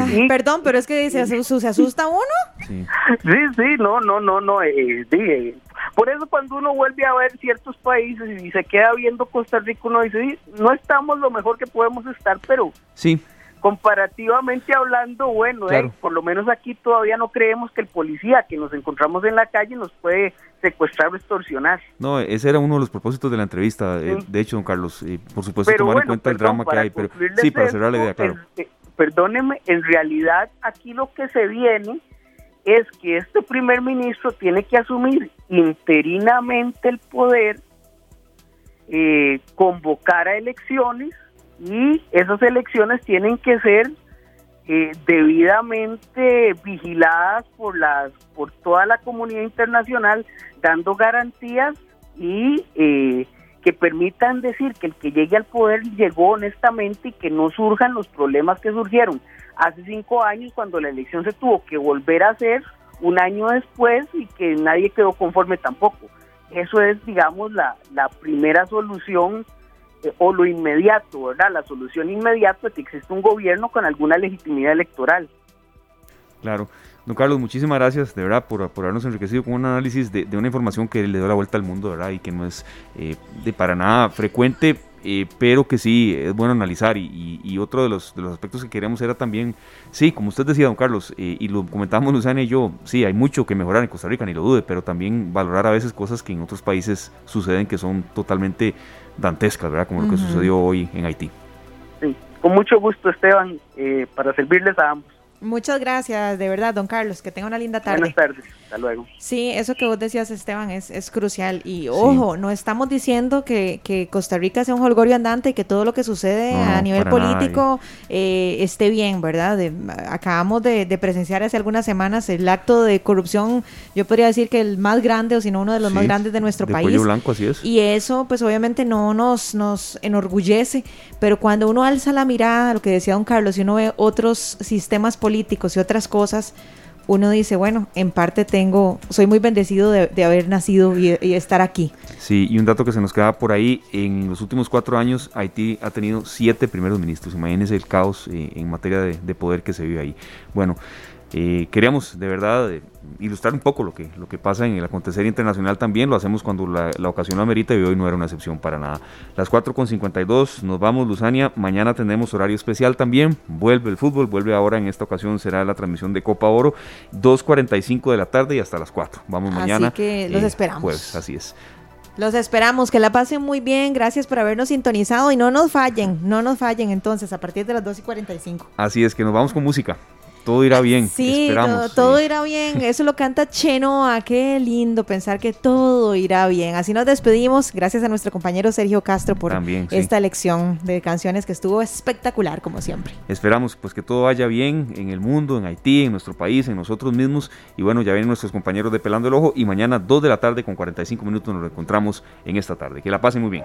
sí. perdón, pero es que se, se asusta uno. Sí, sí, no, no, no, no. Eh, eh, por eso cuando uno vuelve a ver ciertos países y se queda viendo Costa Rica, uno dice, no estamos lo mejor que podemos estar, pero sí comparativamente hablando, bueno, eh, por lo menos aquí todavía no creemos que el policía que nos encontramos en la calle nos puede secuestrar o extorsionar. No, ese era uno de los propósitos de la entrevista, eh, de hecho, don Carlos, y por supuesto tomar en cuenta el drama que hay, pero sí, para cerrar la idea, claro. Eh, perdóneme, en realidad aquí lo que se viene es que este primer ministro tiene que asumir interinamente el poder, convocar a elecciones, y esas elecciones tienen que ser eh, debidamente vigiladas por las por toda la comunidad internacional dando garantías y eh, que permitan decir que el que llegue al poder llegó honestamente y que no surjan los problemas que surgieron hace cinco años cuando la elección se tuvo que volver a hacer un año después y que nadie quedó conforme tampoco. Eso es, digamos, la, la primera solución o lo inmediato, ¿verdad? La solución inmediata es que existe un gobierno con alguna legitimidad electoral. Claro. Don Carlos, muchísimas gracias de verdad por, por habernos enriquecido con un análisis de, una información que le da la vuelta al mundo, ¿verdad? Y que no es eh, de para nada frecuente, eh, pero que sí es bueno analizar. Y, otro de los, de los, aspectos que queremos era también, sí, como usted decía, don Carlos, eh, y lo comentamos Luciana y yo, sí, hay mucho que mejorar en Costa Rica, ni lo dude, pero también valorar a veces cosas que en otros países suceden que son totalmente dantescas, ¿verdad? Como lo que sucedió hoy en Haití. Sí, con mucho gusto, Esteban, eh, para servirles a ambos. Muchas gracias, de verdad, don Carlos. Que tenga una linda tarde. Buenas tardes. Hasta luego. Sí, eso que vos decías, Esteban, es, es crucial. Y ojo, no estamos diciendo que, que, Costa Rica sea un holgorio andante y que todo lo que sucede a nivel político eh, esté bien, ¿verdad? acabamos de, presenciar hace algunas semanas el acto de corrupción, yo podría decir que el más grande, o si no uno de los más grandes de nuestro de país. Blanco, así es. Y eso, pues obviamente no nos, nos enorgullece, pero cuando uno alza la mirada, lo que decía don Carlos, y uno ve otros sistemas políticos y otras cosas, uno dice, bueno, en parte tengo, soy muy bendecido de, haber nacido y, estar aquí. Sí, y un dato que se nos queda por ahí, en los últimos cuatro años Haití ha tenido siete primeros ministros, imagínense el caos eh, en materia de, de poder que se vive ahí. Bueno, eh, queríamos de verdad eh, ilustrar un poco lo que, lo que pasa en el acontecer internacional también, lo hacemos cuando la, ocasión lo amerita y hoy no era una excepción para nada. Las 4.52 nos vamos, Luzania, mañana tenemos horario especial también, vuelve el fútbol, vuelve ahora en esta ocasión será la transmisión de Copa Oro, 2.45 de la tarde y hasta las 4. Vamos mañana. Así que los eh, esperamos. Jueves, así es. Los esperamos, que la pasen muy bien, gracias por habernos sintonizado y no nos fallen, no nos fallen entonces a partir de las 2 y 45. Así es, que nos vamos con música. Todo irá bien. Sí, todo, irá bien. Eso lo canta Chenoa. Qué lindo pensar que todo irá bien. Así nos despedimos. Gracias a nuestro compañero Sergio Castro por esta elección de canciones que estuvo espectacular, como siempre. Esperamos pues que todo vaya bien en el mundo, en Haití, en nuestro país, en nosotros mismos. Y bueno, ya vienen nuestros compañeros de Pelando el Ojo. Y mañana, 2 de la tarde, con 45 minutos, nos encontramos en esta tarde. Que la pasen muy bien.